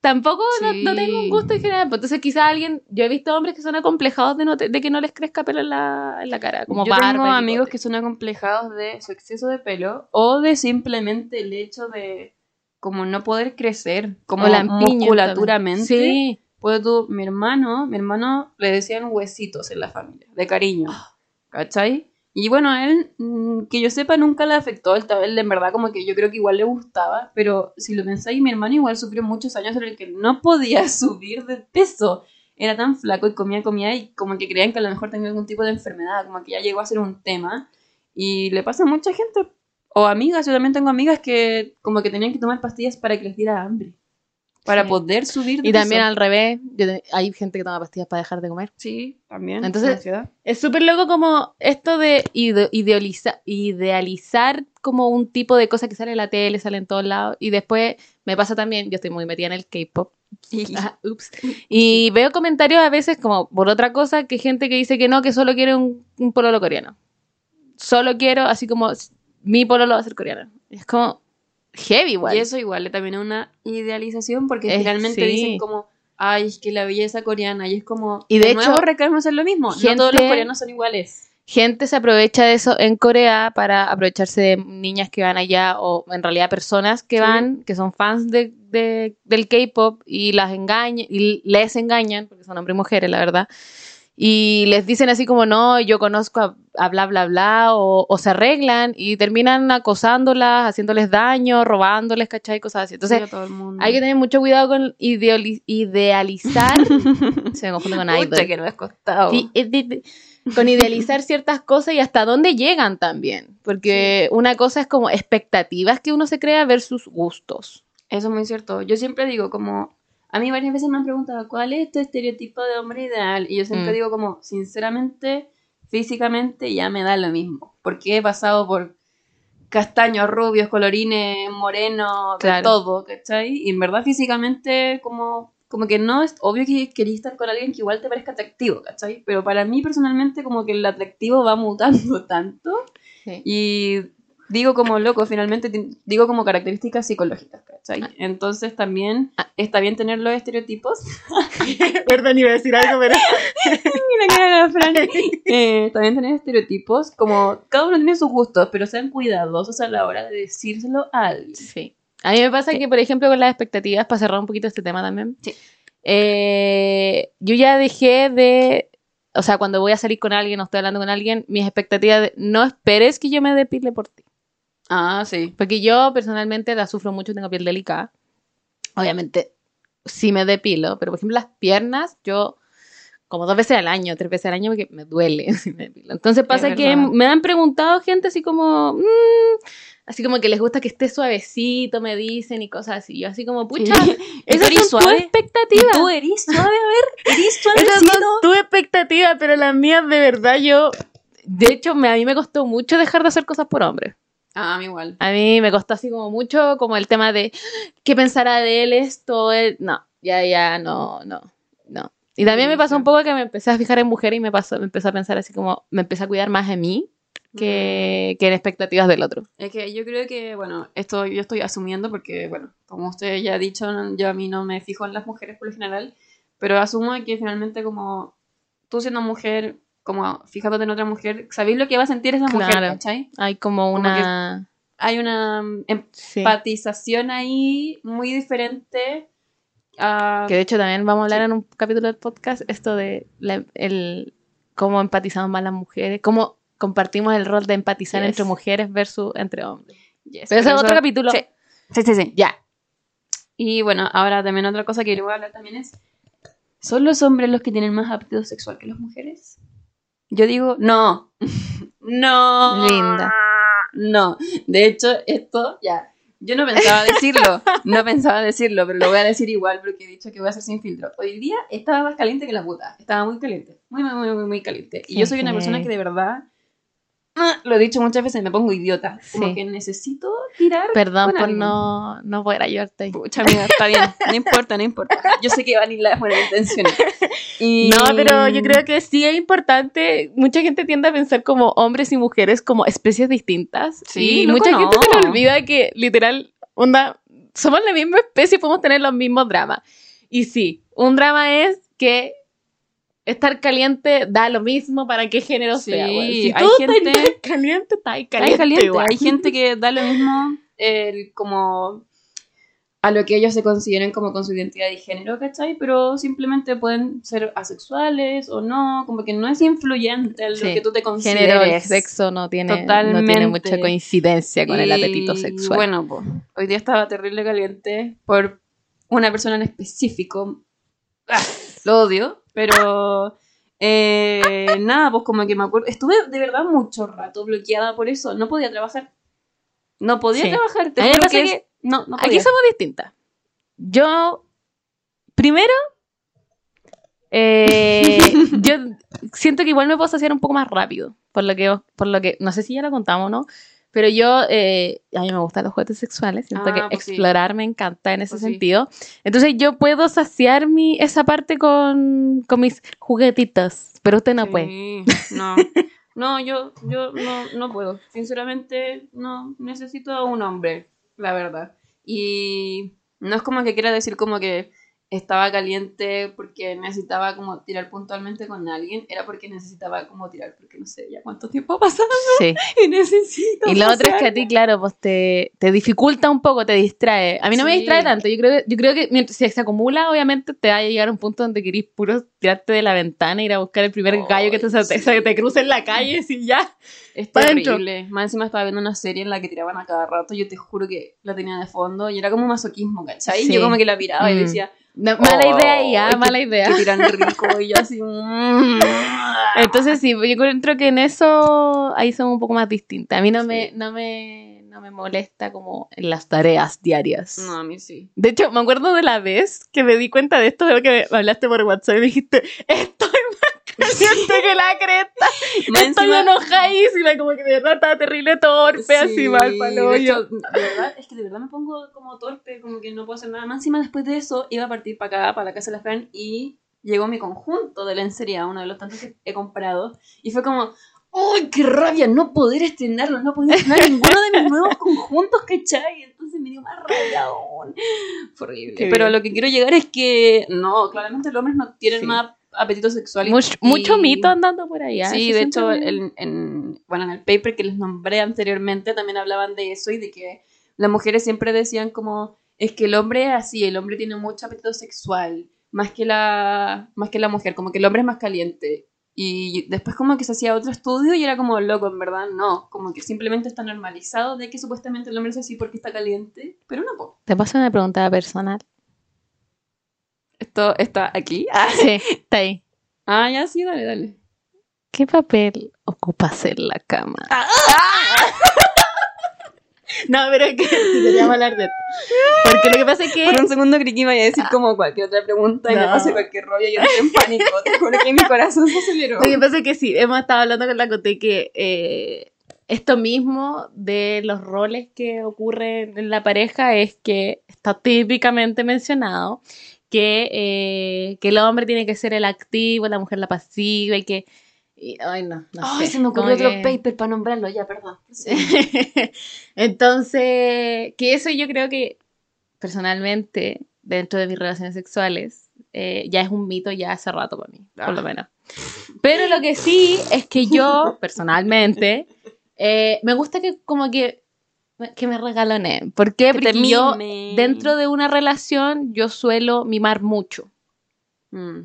tampoco no, Sí. no tengo un gusto en general. Pues Entonces quizá alguien, yo he visto hombres que son acomplejados de, no te- de que no les crezca pelo en la, en la cara, como yo barba. tengo amigos que son acomplejados de su exceso de pelo o de simplemente el hecho de como no poder crecer, como lampiños musculaturamente. también. Sí. Pues tú, mi hermano, mi hermano le decían huesitos en la familia, de cariño, ¿cachai? Y bueno, él, mm, que yo sepa, nunca le afectó, él, él en verdad como que yo creo que igual le gustaba, pero si lo pensáis, mi hermano igual sufrió muchos años en el que no podía subir de peso, era tan flaco y comía, comía y como que creían que a lo mejor tenía algún tipo de enfermedad, como que ya llegó a ser un tema. Y le pasa a mucha gente, o amigas, yo también tengo amigas que como que tenían que tomar pastillas para que les diera hambre, para Sí. poder subir de Y también peso. al revés, yo hay gente que toma pastillas para dejar de comer. Sí, también. Entonces. Es súper loco como esto de ide- idealiza- idealizar como un tipo de cosa que sale en la tele, sale en todos lados. Y después me pasa también, yo estoy muy metida en el K-pop. Ups. Y veo comentarios a veces como por otra cosa que gente que dice que no, que solo quiere un, un pololo coreano. Solo quiero, así como mi pololo va a ser coreano. Es como heavy igual. Y eso igual también es una idealización porque Es- sí. dicen como, ay, es que la belleza coreana y es como, Y de hecho, recaemos en lo mismo, gente- no todos los coreanos son iguales. gente se aprovecha de eso en Corea para aprovecharse de niñas que van allá o en realidad personas que Sí. van, que son fans de, de- del K-pop y las engañan y les engañan, porque son hombres y mujeres, la verdad. Y les dicen así como, no, yo conozco a, a bla, bla, bla, o, o se arreglan y terminan acosándolas, haciéndoles daño, robándoles, ¿cachai? Cosas así. Entonces, hay que tener mucho cuidado con idealizar. se me confunde con. Pucha, que no es costado. Sí, eh, con idealizar ciertas cosas y hasta dónde llegan también. Porque una cosa es como expectativas que uno se crea versus gustos. Eso es muy cierto. Yo siempre digo como, a mí varias veces me han preguntado, ¿cuál es tu estereotipo de hombre ideal? Y yo siempre Mm. digo como, sinceramente, físicamente ya me da lo mismo. Porque he pasado por castaños, rubios, colorines, morenos, de Claro. todo, ¿cachai? Y en verdad físicamente como, como que no es obvio que querías estar con alguien que igual te parezca atractivo, ¿cachai? Pero para mí personalmente como que el atractivo va mutando tanto y digo como loco, finalmente digo como características psicológicas, ¿cachai? Entonces también Ah. está bien tener los estereotipos. Perdón, iba a decir algo, pero... Mira que era Fran. Eh, está bien tener estereotipos, como cada uno tiene sus gustos, pero sean cuidadosos a la hora de decírselo a alguien. Sí. A mí me pasa que, por ejemplo, con las expectativas, para cerrar un poquito este tema también, Sí. eh, yo ya dejé de... O sea, cuando voy a salir con alguien o estoy hablando con alguien, mis expectativas de no esperes que yo me depile por ti. Ah, sí. Porque yo personalmente la sufro mucho, tengo piel delicada. Obviamente, sí me depilo, pero por ejemplo las piernas, yo como dos veces al año, tres veces al año, porque me duele si me depilo. Entonces pasa Es que me han preguntado gente así como, mm, así como que les gusta que esté suavecito, me dicen y cosas así. Yo así como, pucha, Sí. ¿Y tú esas eres son tus suave? ¿Y expectativas. tú eres suave? A ver, eres Esas suavecito. son tus expectativas, pero las mías de verdad yo... De hecho, me- a mí me costó mucho dejar de hacer cosas por hombres. Ah, a mí igual. A mí me costó así como mucho, como el tema de qué pensará de él esto. él- No, ya, ya, no, no, no. Y también me pasó un poco que me empecé a fijar en mujeres y me pasó, me empecé a pensar así como, me empecé a cuidar más de mí que, que en expectativas del otro. Es que yo creo que, bueno, esto yo estoy asumiendo porque, bueno, como usted ya ha dicho, yo a mí no me fijo en las mujeres por lo general, pero asumo que finalmente como tú siendo mujer, como fijándote en otra mujer, sabéis lo que va a sentir esa mujer, Claro. ¿cachai? Hay como una... Hay una mm, Sí. empatización ahí muy diferente. Que de hecho también vamos a hablar Sí. en un capítulo del podcast esto de la- el cómo empatizamos más las mujeres, cómo compartimos el rol de empatizar Yes. entre mujeres versus entre hombres. Yes, Pero ese es eso- otro capítulo. Sí, sí, sí. sí. Ya. Y bueno, ahora también otra cosa que le voy a hablar también es, ¿son los hombres los que tienen más aptitud sexual que las mujeres? Yo digo, no. no. Linda. No. De hecho, esto, ya. Yo no pensaba decirlo, no pensaba decirlo, pero lo voy a decir igual porque he dicho que voy a hacer sin filtro. Hoy día estaba más caliente que la puta, estaba muy caliente, muy, muy, muy, muy, caliente. Y yo soy una persona que de verdad lo he dicho muchas veces, me pongo idiota. Como Sí. que necesito tirar. Perdón por no, no poder ayudarte. Pucha, amiga, está bien. No importa, no importa. Yo sé que Vanilla es buena intención. Y... No, pero yo creo que sí es importante. Mucha gente tiende a pensar como hombres y mujeres como especies distintas. Sí, y mucha gente se le olvida que literal, onda, somos la misma especie y podemos tener los mismos dramas. Y sí, un drama es que estar caliente da lo mismo para qué género Sí, sea. weón. Si hay gente- estás caliente, está ahí caliente. Hay caliente, igual. hay gente que da lo mismo el, como a lo que ellos se consideren como con su identidad de género, ¿cachai? Pero simplemente pueden ser asexuales o no, como que no es influyente en lo Sí. que tú te Género, consideres. el sexo no tiene, no tiene mucha coincidencia con el Y, apetito sexual. Bueno, pues, hoy día estaba terrible caliente por una persona en específico. Ah, lo odio, pero eh, nada, pues como que me acuerdo. Estuve de verdad mucho rato bloqueada por eso. No podía trabajar. No podía Sí. trabajar. Te pasa que que no, no Aquí podía. somos distintas. Yo, primero, eh, yo siento que igual me puedo saciar un poco más rápido, por lo que, por lo que no sé si ya lo contamos o no, pero yo, eh, a mí me gustan los juguetes sexuales, siento Ah, que pues sí. explorar me encanta en ese Pues sí. sentido. Entonces yo puedo saciar mi, esa parte con, con mis juguetitos, pero usted no puede. No, no, yo, yo no, no puedo. Sinceramente, no necesito a un hombre, la verdad. Y no es como que quiera decir como que estaba caliente porque necesitaba como tirar puntualmente con alguien, era porque necesitaba como tirar, porque no sé ya cuánto tiempo ha pasado Sí. y necesito. Y lo otro es que a ti, claro, pues te, te dificulta un poco, te distrae. A mí no me distrae tanto. Yo creo, que- yo creo que mientras, si se acumula, obviamente te va a llegar a un punto donde querís puro tirarte de la ventana, ir a buscar el primer gallo que te, sí. te cruce en la calle y ya. Es dentro. terrible. Más encima estaba viendo una serie en la que tiraban a cada rato. Yo te juro que la tenía de fondo y era como masoquismo, ¿cachai? Yo como que la miraba y Mm. decía, No, mala "Oh, idea ya, que- mala idea. Que tiran rico y yo así. mm. Entonces sí, yo encuentro que en eso ahí somos un poco más distintas. A mí no, me, no, me, no me molesta como en las tareas diarias. No, a mí sí. De hecho, me acuerdo de la vez que me di cuenta de esto, veo que me hablaste por WhatsApp y me dijiste, estoy caliente que la cresta. Más Estoy encima- enojadísima, como que de verdad estaba terrible torpe, así mal palo de yo. hecho, de verdad, es que de verdad me pongo como torpe, como que no puedo hacer nada. Más encima después de eso, iba a partir para acá, para la casa de la Fran, y llegó mi conjunto de lencería, uno de los tantos que he comprado, y fue como, ¡Uy, qué rabia! No poder estrenarlo, no poder estrenar ninguno de mis nuevos conjuntos, ¿cachai? Entonces me dio más rabia aún. Fue horrible. Qué Pero bien. lo que quiero llegar es que, no, claramente los hombres no tienen Sí. más apetito sexual. Mucho, y- mucho mito andando por allá. Sí, eso de hecho, en, en- bueno, en el paper que les nombré anteriormente también hablaban de eso y de que las mujeres siempre decían como, es que el hombre es así, el hombre tiene mucho apetito sexual, más que la, más que la mujer, como que el hombre es más caliente. Y después como que se hacía otro estudio y era como loco, en verdad, no, como que simplemente está normalizado de que supuestamente el hombre es así porque está caliente, pero no, po. ¿Te paso una pregunta personal? Esto está aquí. Ah, Sí, está ahí. ah, ya sí, dale, dale. ¿Qué papel ocupas en la cama? Ah. No, pero es que queríamos hablar de esto. Porque lo que pasa es que... Por un segundo creí que iba a decir como cualquier otra pregunta y me No. pasé cualquier rollo y yo entré en pánico. Te juro que mi corazón se aceleró. Lo que pasa es que sí, hemos estado hablando con la Cote que eh, esto mismo de los roles que ocurren en la pareja es que está típicamente mencionado que, eh, que el hombre tiene que ser el activo, la mujer la pasiva y que... y- ay, no, no Ay, sé, se me ocurrió otro que- paper para nombrarlo, ya, perdón. Entonces, que eso yo creo que personalmente, dentro de mis relaciones sexuales, eh, ya es un mito ya hace rato para mí, por lo Ah. menos. Pero lo que sí es que yo, personalmente, eh, me gusta que como que, que me regaloneen. ¿Por qué? Que Porque yo, dentro de una relación, yo suelo mimar mucho. Mm,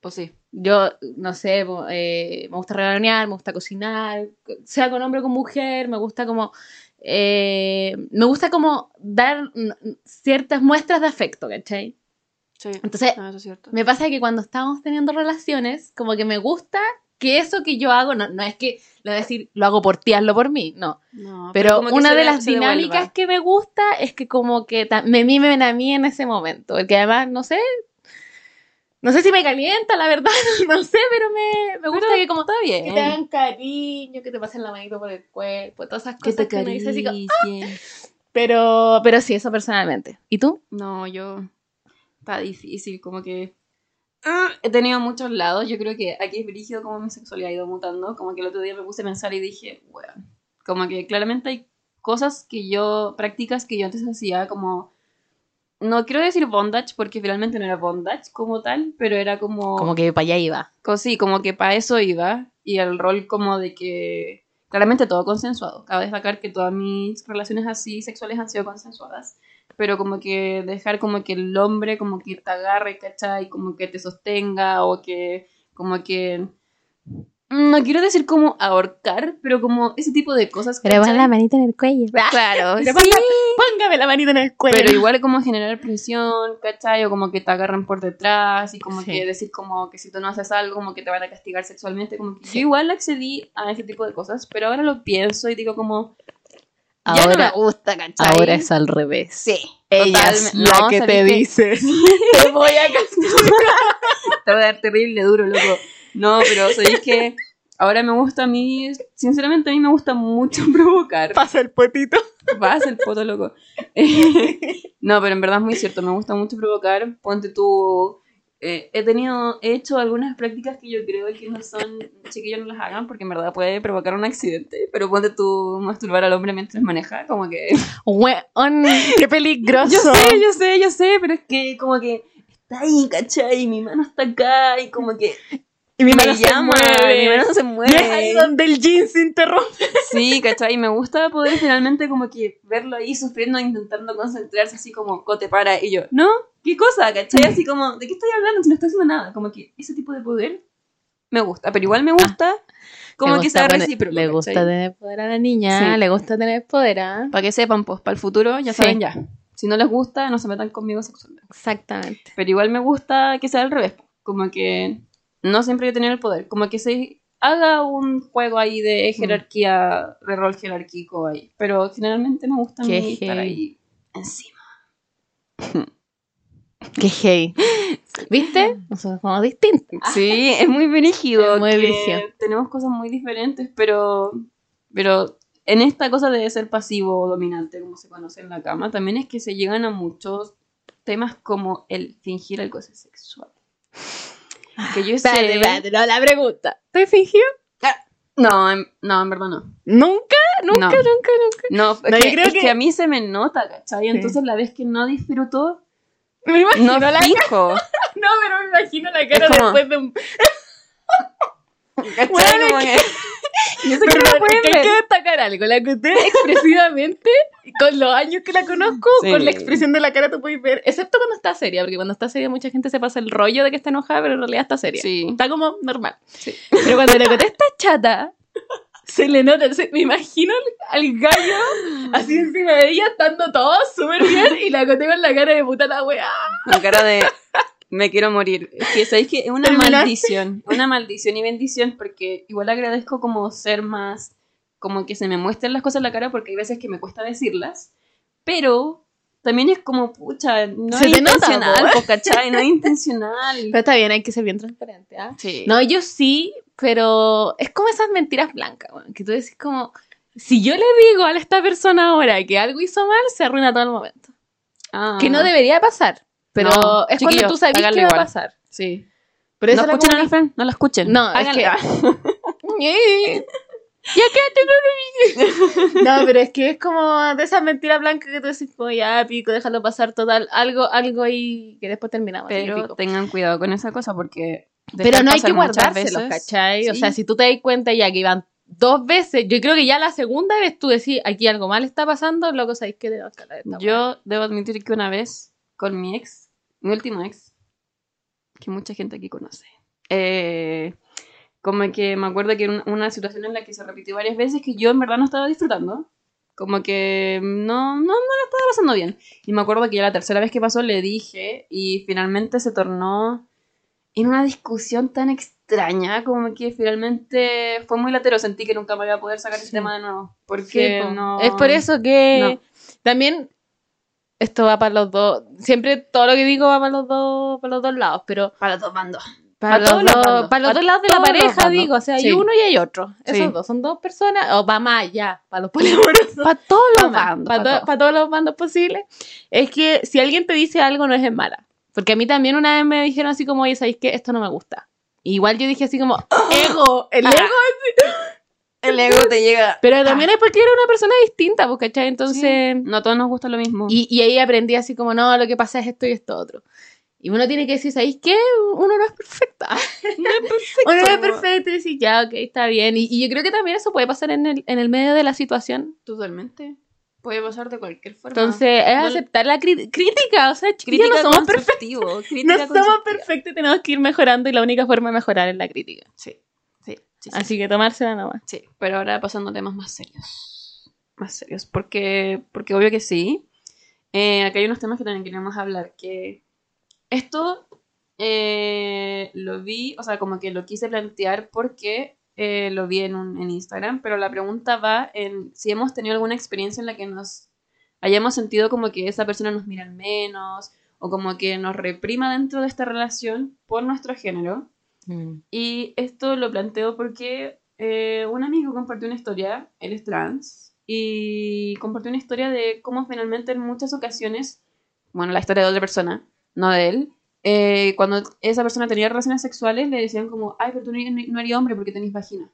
pues sí. Yo, no sé, eh, me gusta regalonear, me gusta cocinar, sea con hombre o con mujer, me gusta como... eh, me gusta como dar ciertas muestras de afecto, ¿cachai? Sí. Entonces, Ah, eso es cierto. me pasa que cuando estamos teniendo relaciones, como que me gusta que eso que yo hago, no, no es que le voy a decir, lo hago por ti, hazlo por mí, no. No, Pero que una de las devuelva. dinámicas que me gusta es que como que me mimen a mí en ese momento, porque además, no sé, No sé si me calienta, la verdad, no sé, pero me, me gusta Pero que como Está bien. que te hagan cariño, que te pasen la manito por el cuerpo, todas esas Que cosas te que uno dice así como, acaricien. Pero, pero sí, eso personalmente. ¿Y tú? No, yo. Está difícil, como que. Ah, He tenido muchos lados. Yo creo que aquí es brígido como mi sexualidad ha ido mutando. Como que el otro día me puse a pensar y dije, bueno. Como que claramente hay cosas que yo. prácticas que yo antes hacía, como. No quiero decir bondage, porque finalmente no era bondage como tal, pero era como. Como que para allá iba. Sí, como que para eso iba. Y el rol como de que. Claramente todo consensuado. Cabe destacar que todas mis relaciones así sexuales han sido consensuadas. Pero como que dejar como que el hombre como que te agarre, ¿cachai? Como que te sostenga o que como que... No quiero decir como ahorcar, pero como ese tipo de cosas. ¿cachai? manita en el cuello. Claro, Pero sí. póngame la manita en el cuello. Pero igual como generar presión, ¿cachai? O como que te agarran por detrás y como Sí. que decir como que si tú no haces algo como que te van a castigar sexualmente, como que Sí. yo igual accedí a ese tipo de cosas, pero ahora lo pienso y digo como ya no me ahora, gusta, ¿cachai? ahora es al revés. Sí, Ella es la No, que te dice. Te voy a castigar. Te va a dar terrible duro, loco. No, pero sabéis que ahora me gusta a mí, sinceramente a mí me gusta mucho provocar. Pasa el potito. Vas el poto loco. no, pero en verdad es muy cierto, me gusta mucho provocar. Ponte tú. Eh, he tenido, he hecho algunas prácticas que yo creo que no son, chiquillos no las hagan porque en verdad puede provocar un accidente, pero ponte tú masturbar al hombre mientras maneja, como que... Weón, qué peligroso. Yo sé, yo sé, yo sé, pero es que como que está ahí, ¿cachai? Y mi mano está acá y como que Y mi me mano se llama, mueve. mi mano se Y es ahí mueve. donde el jean se interrumpe. Sí, ¿cachai? Y me gusta poder finalmente como que verlo ahí sufriendo, intentando concentrarse así como, ¿cómo te para? Y yo, ¿no? ¿Qué cosa? ¿Cachai? Así como, ¿de qué estoy hablando si no estoy haciendo nada? Como que ese tipo de poder me gusta, pero igual me gusta como Ah. Le que gusta sea recíproco. Le gusta ¿cachai? tener poder a la niña, Sí. le gusta tener poder, ¿ah? Para que sepan, pues, para el futuro, ya Sí. saben ya. Si no les gusta, no se metan conmigo sexualmente. Exactamente. Pero igual me gusta que sea al revés. Como que no siempre que tener el poder. Como que se haga un juego ahí Mm. de jerarquía, de rol jerárquico ahí. Pero generalmente me gusta a mí Qué estar heavy. ahí encima. Qué hey. ¿Viste? Nosotros somos distintos. Sí, es muy brígido. Es muy brígido. Tenemos cosas muy diferentes, pero, pero en esta cosa de ser pasivo o dominante, como se conoce en la cama, también es que se llegan a muchos temas como el fingir algo sexual. Que yo sé... Espérate, no, la pregunta. ¿Te fingió? No, en, no, en verdad no. ¿Nunca? ¿Nunca, No. nunca, nunca? No, es, No, yo que, creo es que- que a mí se me nota, ¿cachai? Sí. Entonces la vez que no disfruto, Me imagino no la fijo. No, pero me imagino la cara como- después de un... Bueno, Como que- Yo sé que Pero no es pueden que hay que destacar algo. La que usted expresivamente, con los años que la conozco, Sí. con la expresión de la cara tú puedes ver, excepto cuando está seria, porque cuando está seria mucha gente se pasa el rollo de que está enojada, pero en realidad está seria. Sí. Está como normal. Sí. Pero cuando la Coté está chata, se le nota. se- me imagino al, al gallo así encima de ella, estando todo súper bien, y la Coté con la cara de puta la weá. Con cara de me quiero morir. Es que sabéis que es una maldición. Una maldición y bendición porque igual agradezco como ser más, como que se me muestren las cosas en la cara porque hay veces que me cuesta decirlas. Pero también es como, pucha, no Se es te nota, intencional, ¿cachai? No es intencional. Pero está bien, hay que ser bien transparente, ¿ah? Sí. No, yo sí, pero es como esas mentiras blancas, que tú decís como, si yo le digo a esta persona ahora que algo hizo mal, se arruina todo el momento. Ah. Que no debería pasar, pero No, es cuando tú sabes háganlo que va a igual. pasar. Sí. Pero no escuchen a era la Fran, no la escuchen. No, es que- ya quédate con No, pero es que es como de esas mentiras blancas que tú decís, como ya, pico, déjalo pasar total, algo, algo ahí que después terminamos. Pero tengan cuidado con esa cosa porque... Pero no hay que guardárselos, ¿cachai? O Sí. sea, si tú te das cuenta ya que iban dos veces, yo creo que ya la segunda vez tú decís, aquí algo mal está pasando, loco, sabéis que a weá. Yo debo admitir que una vez con mi ex, mi último ex, que mucha gente aquí conoce, eh, como que me acuerdo que era un- una situación en la que se repitió varias veces que yo en verdad no estaba disfrutando. Como que no, no, no la estaba pasando bien. Y me acuerdo que ya la tercera vez que pasó le dije y finalmente se tornó en una discusión tan extraña como que finalmente fue muy latero. Sentí que nunca me iba a poder sacar ese Sí. tema de nuevo. Sí, Porque po. no... Es por eso que no. también esto va para los dos. Siempre todo lo que digo va para los dos, para los dos lados, pero Para los dos bandos. para, Para los, dos, bandos. para los dos lados de la pareja, digo. O sea, hay uno y hay otro. Esos Sí. dos son dos personas, o va más allá, para los poliamorosos. Para todos los bandos. Para, pa' to- todos. para todos los bandos posibles. Es que si alguien te dice algo, no es en mala. Porque a mí también una vez me dijeron así como, oye, ¿sabéis qué? Esto no me gusta. Igual yo dije así como, ego, el ego. El ego te llega. Pero también es porque era una persona distinta, pues, ¿cachai? Entonces... No a todos nos gusta lo mismo. Y, y ahí aprendí así como, no, lo que pasa es esto y esto otro. Y uno tiene que decir, ¿sabéis qué? Uno no es perfecta. no es perfecto. Uno no es perfecto y decir, ya, ok, está bien. Y, y yo creo que también eso puede pasar en el, en el medio de la situación. Totalmente. Puede pasar de cualquier forma. Entonces, es No- aceptar la crítica. O sea, crítica no somos perfectos. No somos perfectos y tenemos que ir mejorando. Y la única forma de mejorar es la crítica. Sí, sí, sí, sí. Así que tomársela nomás. Sí, pero ahora pasando a temas más serios. Más serios, porque, porque obvio que sí. Eh, acá hay unos temas que también queremos hablar, que esto eh, lo vi, o sea, como que lo quise plantear porque eh, lo vi en, un, en Instagram, pero la pregunta va en si hemos tenido alguna experiencia en la que nos hayamos sentido como que esa persona nos mira menos o como que nos reprima dentro de esta relación por nuestro género. Y esto lo planteo porque eh, un amigo compartió una historia, él es trans, y compartió una historia de cómo finalmente en muchas ocasiones, bueno, la historia de otra persona, no de él, eh, cuando esa persona tenía relaciones sexuales le decían como, ay, pero tú no, eres hombre porque tenés vagina.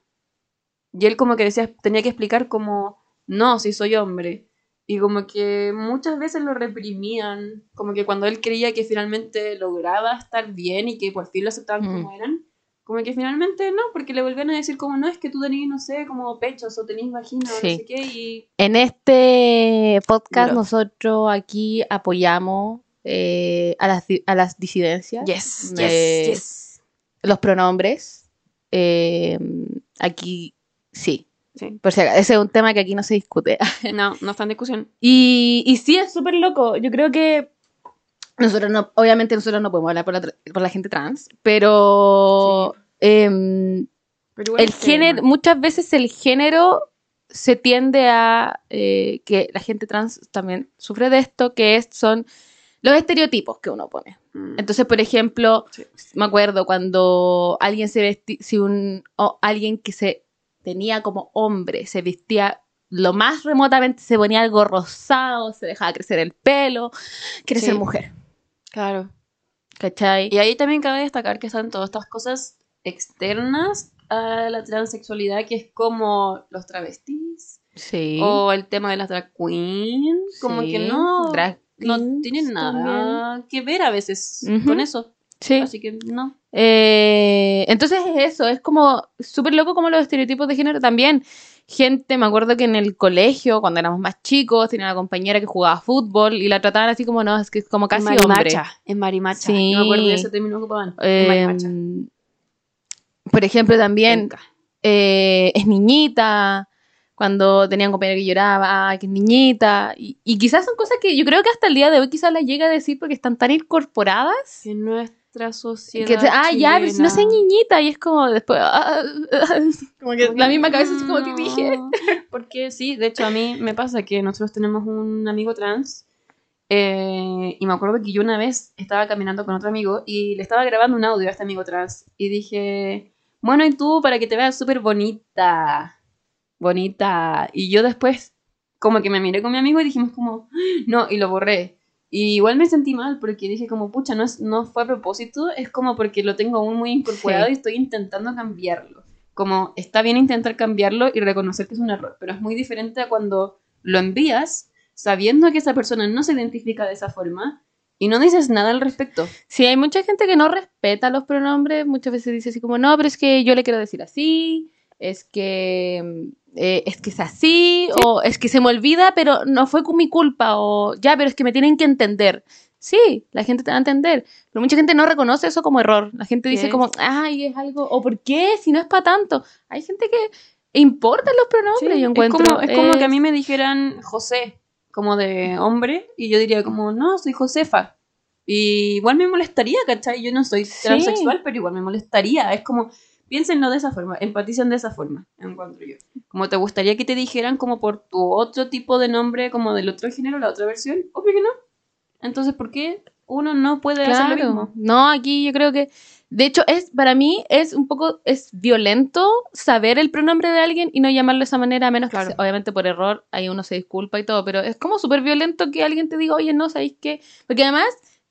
Y él como que decía, tenía que explicar como, no, si soy hombre. Y como que muchas veces lo reprimían, como que cuando él creía que finalmente lograba estar bien y que por fin lo aceptaban Mm. como eran, como que finalmente no, porque le volvían a decir como, no, es que tú tenés, no sé, como pechos o tenés vagina o Sí. no sé qué, y En este podcast nosotros aquí apoyamos eh, a, las, a las disidencias. yes, yes, Eh, yes. los pronombres. eh, aquí sí. Sí. Por si acaso, ese es un tema que aquí no se discute. No, no está en discusión. Y, y sí, es súper loco. Yo creo que nosotros no, obviamente nosotros no podemos hablar por la, tra- por la gente trans, pero em, Pero el género, muchas veces el género se tiende a eh, que la gente trans también sufre de esto, que es, son los estereotipos que uno pone. Mm. Entonces, por ejemplo, Sí. me acuerdo cuando alguien se vestía, si un, o alguien que se tenía como hombre se vestía lo más remotamente, se ponía algo rosado, se dejaba crecer el pelo, quiere Sí. ser mujer, Claro. ¿cachai? Y ahí también cabe destacar que están todas estas cosas externas a la transexualidad, que es como los travestis sí. o el tema de las drag queens, como Sí. que no, Drag no tienen nada también. que ver a veces con eso. Sí. Así que no. Eh, entonces es eso, es como súper loco como los estereotipos de género también. Gente, me acuerdo que en el colegio, cuando éramos más chicos, tenía una compañera que jugaba fútbol y la trataban así como, no, es que es como casi hombre. marimacha, en marimacha. Sí. No me acuerdo de ese término que ocupaban. Eh, marimacha. por ejemplo, también eh, es niñita, cuando tenía un compañero que lloraba, ah, que es niñita. Y, y quizás son cosas que yo creo que hasta el día de hoy quizás las llega a decir porque están tan incorporadas. Que nuestra sociedad. Que te- ah, ya, pero si no sé niñita, y es como después, ah, ah, como que la misma cabeza así como que No, dije. Porque sí, de hecho a mí me pasa que nosotros tenemos un amigo trans eh, y me acuerdo que yo una vez estaba caminando con otro amigo y le estaba grabando un audio a este amigo trans y dije, bueno, y tú para que te veas súper bonita, bonita. Y yo después como que me miré con mi amigo y dijimos como, no, y lo borré. Y igual me sentí mal porque dije como, pucha, no, es, no fue a propósito, es como porque lo tengo aún muy incorporado Sí. y estoy intentando cambiarlo. Como está bien intentar cambiarlo y reconocer que es un error, pero es muy diferente a cuando lo envías sabiendo que esa persona no se identifica de esa forma y no dices nada al respecto. Sí, hay mucha gente que no respeta los pronombres, muchas veces dice así como, no, pero es que yo le quiero decir así, es que eh, es que es así, o es que se me olvida, pero no fue con mi culpa, o ya, pero es que me tienen que entender. Sí, la gente te va a entender, pero mucha gente no reconoce eso como error. La gente dice es? como, ay, es algo, o ¿por qué? Si no es para tanto. Hay gente que importan los pronombres, yo es, encuentro. como, es como que a mí me dijeran José, como de hombre, y yo diría como, no, soy Josefa. Y igual me molestaría, ¿cachai? Yo no soy Sí. transexual, pero igual me molestaría. Es como, piénsenlo de esa forma, empaticen de esa forma, encuentro yo. Como te gustaría que te dijeran como por tu otro tipo de nombre, como del otro género, la otra versión, obvio que no. Entonces, ¿por qué uno no puede hacer lo mismo? No, aquí yo creo que de hecho es para mí es un poco es violento saber el pronombre de alguien y no llamarlo de esa manera, a menos Claro. que obviamente por error ahí uno se disculpa y todo, pero es como súper violento que alguien te diga, "Oye, no, ¿sabéis qué?" Porque además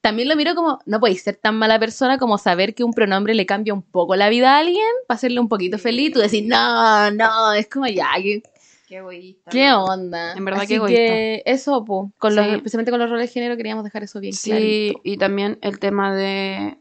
también lo miro como, no podéis ser tan mala persona como saber que un pronombre le cambia un poco la vida a alguien para hacerle un poquito feliz. Tú decir, no, no, es como ya, ¿qué, Qué egoísta. qué onda? En verdad, Así qué egoísta. que eso, po, con los, Sí. especialmente con los roles de género, queríamos dejar eso bien Sí, clarito. y también el tema de...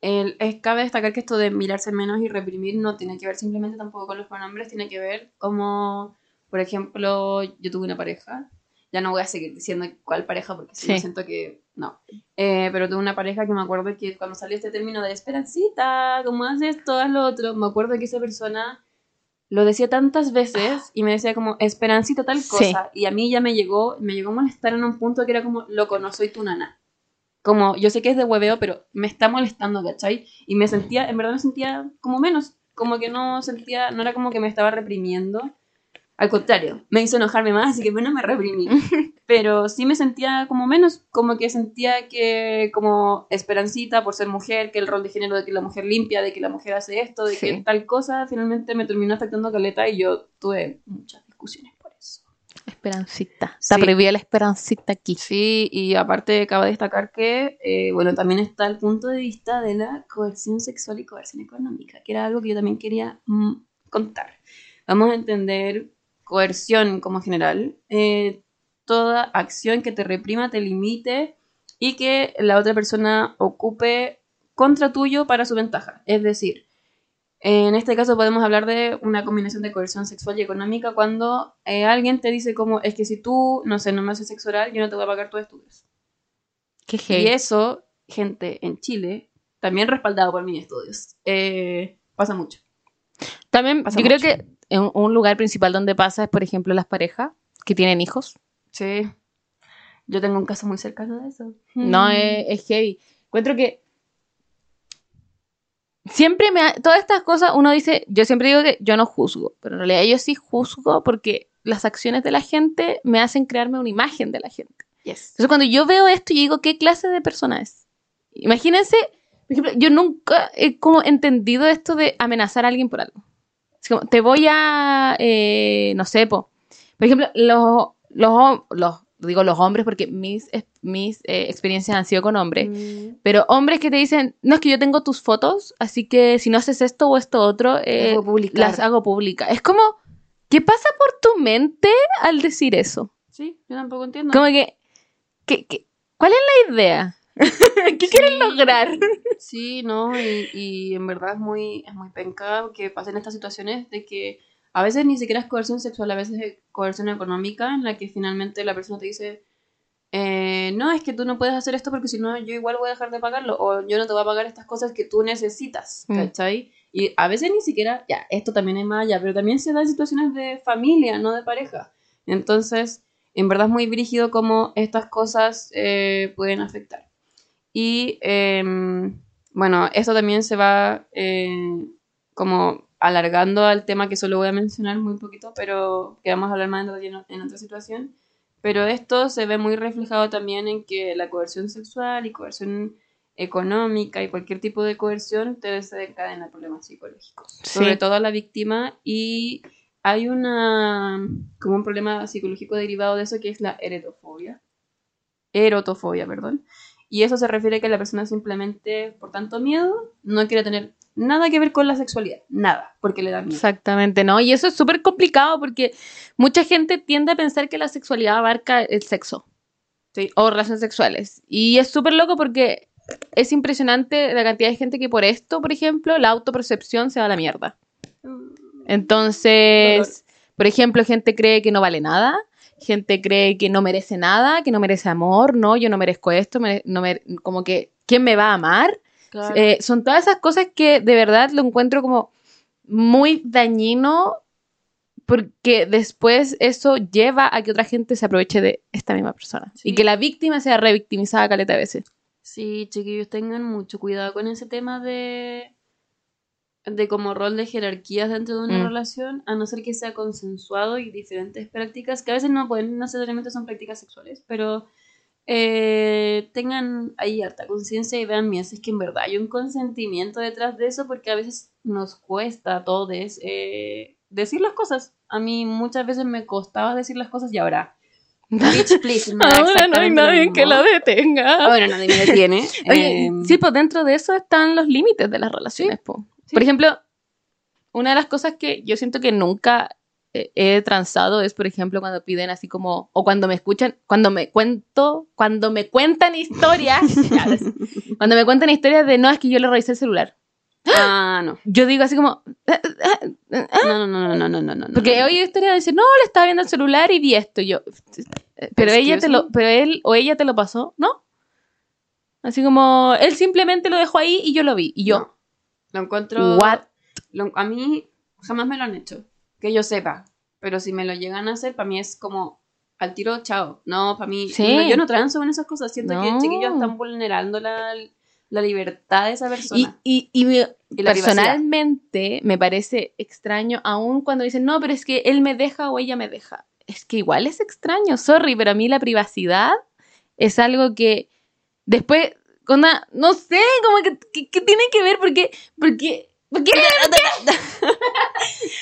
El, es, cabe destacar que esto de mirarse menos y reprimir no tiene que ver simplemente tampoco con los pronombres, tiene que ver como, por ejemplo, yo tuve una pareja, ya no voy a seguir diciendo cuál pareja porque Sí. siento que no, Eh, pero tuve una pareja que me acuerdo que cuando salió este término de esperancita, como haces esto, haz lo otro, me acuerdo que esa persona lo decía tantas veces y me decía como esperancita tal Sí. cosa y a mí ya me llegó, me llegó a molestar en un punto que era como, loco, no soy tu nana como yo sé que es de hueveo, pero me está molestando, ¿cachai? Y me sentía, en verdad me sentía como menos, como que no sentía, no era como que me estaba reprimiendo. Al contrario, me hizo enojarme más, así que bueno, me reprimí. Pero sí me sentía como menos, como que sentía que como esperancita por ser mujer, que el rol de género de que la mujer limpia, de que la mujer hace esto, de que Sí. tal cosa, finalmente me terminó afectando caleta y yo tuve muchas discusiones por eso. Esperancita. Está Sí. prohibida la esperancita aquí. Sí, y aparte cabe destacar que, eh, bueno, también está el punto de vista de la coerción sexual y coerción económica, que era algo que yo también quería mm, contar. Vamos a entender coerción como general, eh, toda acción que te reprima, te limite y que la otra persona ocupe contra tuyo para su ventaja. Es decir, en este caso podemos hablar de una combinación de coerción sexual y económica cuando eh, alguien te dice como, es que si tú, no sé, no me haces sexo oral, yo no te voy a pagar tus estudios. Qué Y eso, gente, en Chile, también respaldado por mis estudios, eh, pasa mucho. También, Pasa yo creo que un lugar principal donde pasa es, por ejemplo, las parejas que tienen hijos. Sí. Yo tengo un caso muy cercano de eso. No, Mm. es, es heavy. Encuentro que siempre me... ha- todas estas cosas, uno dice, yo siempre digo que yo no juzgo, pero en realidad yo sí juzgo porque las acciones de la gente me hacen crearme una imagen de la gente. Yes. Entonces cuando yo veo esto, yo digo, ¿qué clase de persona es? Imagínense, por ejemplo, yo nunca he como entendido esto de amenazar a alguien por algo. Es como, te voy a, eh, no sé, po. por ejemplo, los, los, los, digo los hombres porque mis, mis eh, experiencias han sido con hombres, Mm. pero hombres que te dicen, no es que yo tengo tus fotos, así que si no haces esto o esto otro, eh, las hago públicas. Es como, ¿qué pasa por tu mente al decir eso? Sí, yo tampoco entiendo. Como que, que- que- ¿cuál es la idea? ¿Qué quieren Sí. lograr? Sí, no, y, y en verdad es muy, es muy penca que pasen estas situaciones de que a veces ni siquiera es coerción sexual, a veces es coerción económica en la que finalmente la persona te dice, eh, no, es que tú no puedes hacer esto porque si no yo igual voy a dejar de pagarlo o yo no te voy a pagar estas cosas que tú necesitas, Mm. ¿cachai? Y a veces ni siquiera, ya, esto también es más allá, pero también se da en situaciones de familia, no de pareja. Entonces, en verdad es muy brígido cómo estas cosas eh, pueden afectar. Y em, bueno, esto también se va eh, como alargando al tema que solo voy a mencionar muy poquito, pero que vamos a hablar más en, en, otra situación. Pero esto se ve muy reflejado también en que la coerción sexual y coerción económica y cualquier tipo de coerción te desencadena problemas psicológicos, Sí. sobre todo a la víctima y hay una como un problema psicológico derivado de eso que es la eretofobia. Erotofobia, perdón. Y eso se refiere a que la persona simplemente, por tanto miedo, no quiere tener nada que ver con la sexualidad. Nada, porque le da miedo. Exactamente, ¿no? Y eso es súper complicado porque mucha gente tiende a pensar que la sexualidad abarca el sexo. Sí. O relaciones sexuales. Y es súper loco porque es impresionante la cantidad de gente que por esto, por ejemplo, la autopercepción se va a la mierda. Entonces, por ejemplo, gente cree que no vale nada, gente cree que no merece nada, que no merece amor, no, yo no merezco esto, mere- no mere- como que, ¿quién me va a amar? Claro. Eh, son todas esas cosas que de verdad lo encuentro como muy dañino porque después eso lleva a que otra gente se aproveche de esta misma persona Sí. y que la víctima sea revictimizada caleta de veces. Sí, chiquillos, tengan mucho cuidado con ese tema de de como rol de jerarquías dentro de una Mm. relación, a no ser que sea consensuado y diferentes prácticas, que a veces no pueden, no necesariamente son prácticas sexuales, pero eh, tengan ahí harta conciencia y vean si es que en verdad hay un consentimiento detrás de eso, porque a veces nos cuesta a todos eh, decir las cosas. A mí muchas veces me costaba decir las cosas y ahora. Bitch, please, da Ahora no hay nadie que la detenga. Bueno, nadie me detiene. Oye, Eh, sí, pues dentro de eso están los límites de las relaciones. po. Sí. Por ejemplo, una de las cosas que yo siento que nunca eh, he transado es, por ejemplo, cuando piden así como, o cuando me escuchan, cuando me cuento, cuando me cuentan historias, cuando me cuentan historias de, no, es que yo le revisé el celular. Ah, no. Yo digo así como, "Eh, eh, eh, eh", No, no, no, no, no, no, no, porque no. he oído historias de decir, no, le estaba viendo el celular y vi esto. Y yo, "Eh, pero ella te lo, pero él o ella te lo pasó, ¿no? Así como, él simplemente lo dejó ahí y yo lo vi. Y yo, No. Lo encuentro. What? lo- a mí jamás me lo han hecho. Que yo sepa. Pero si me lo llegan a hacer, para mí es como al tiro, chao. No, para mí. Sí. no, yo no transo en esas cosas. Siento que No. chiquillos están vulnerando la, la libertad de esa Y, persona. y, y me- Y la personalmente me parece extraño, aún cuando dicen, no, pero es que él me deja o ella me deja. Es que igual es extraño, sorry, pero a mí la privacidad es algo que después, una, no sé, como que, que, que tiene que ver, porque, porque,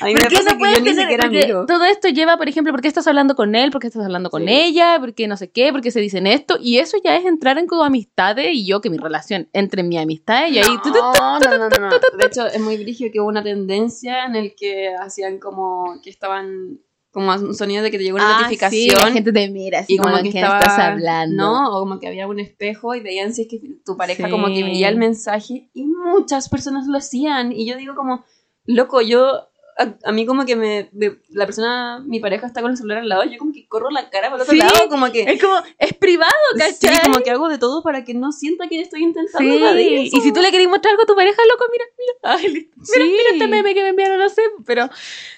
no puedes tener- siquiera porque miro. todo esto lleva, por ejemplo, porque estás hablando con él, porque estás hablando con Sí. ella, porque no sé qué, porque se dicen esto, y eso ya es entrar en como amistades y yo que mi relación entre mi amistad y ahí, no, no, no, no. De hecho, es muy brígido que hubo una tendencia en el que hacían como que estaban como un sonido de que te llegó una Ah, notificación sí, la gente te mira así y como, como ¿con que estaba estás hablando? no o como que había un espejo y veían si es que tu pareja Sí. como que veía el mensaje y muchas personas lo hacían y yo digo como loco yo a, a mí como que me, me- la persona mi pareja está con el celular al lado yo como que corro la cara para el otro Sí. lado como que Es como, es privado, sí, ¿cachai? como que hago de todo para que no sienta que estoy intentando Sí, y si tú le querés mostrar algo a tu pareja, loco, mira, mira, ay, mira, Sí. mira este meme que me enviaron, no sé, pero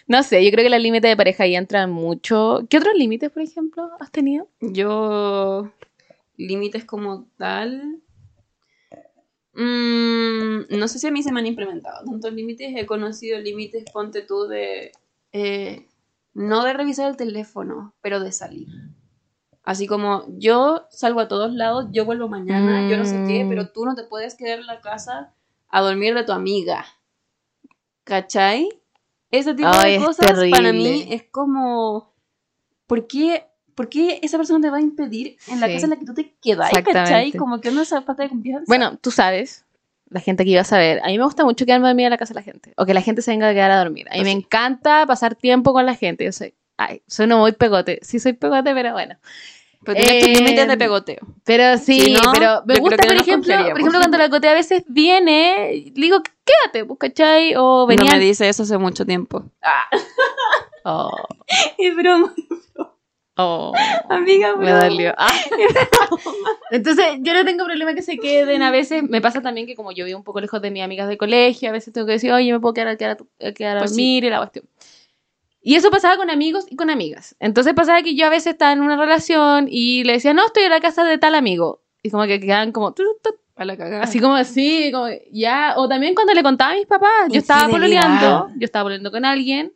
no sé, yo creo que los límites de pareja ahí entran mucho. ¿Qué otros límites, por ejemplo, has tenido? Yo. Límites como tal. Mm, no sé si a mí se me han implementado tantos límites. He conocido límites, ponte tú, de. eh, no de revisar el teléfono, pero de salir. Así como yo salgo a todos lados, yo vuelvo mañana, yo no sé qué, Mm. pero tú no te puedes quedar en la casa a dormir de tu amiga. ¿Cachai? Ese tipo Ay, de cosas para mí es como. ¿Por qué, por qué esa persona te va a impedir en la Sí. casa en la que tú te quedas? ¿Cachai? Como que no esa falta de confianza. Bueno, tú sabes, la gente que iba a saber, a mí me gusta mucho quedarme dormida en la casa de la gente, o que la gente se venga a quedar a dormir. A mí Ah, me sí. encanta pasar tiempo con la gente, yo soy, ay, soy no muy pegote, sí soy pegote, pero bueno. pero tienes tus eh, límites de pegoteo. Pero sí, Si no, pero me gusta, por no ejemplo, por ejemplo, cuando la cotea a veces viene, le digo, quédate, pues, ¿cachai? O No venía. me dice eso hace mucho tiempo. Oh, Es broma, oh, amiga, me dolió. Ah. Entonces, yo no tengo problema que se queden. A veces me pasa también que, como yo vivo un poco lejos de mis amigas de colegio, a veces tengo que decir, oye, me puedo quedar, a quedar, a a quedar a Pues sí. dormir y la cuestión. Y eso pasaba con amigos y con amigas. Entonces pasaba que yo a veces estaba en una relación y le decía, no, estoy en la casa de tal amigo. Y como que quedaban como, A la cagada. Así como así, como ya. O también cuando le contaba a mis papás, yo estaba pololeando, yo estaba pololeando con alguien,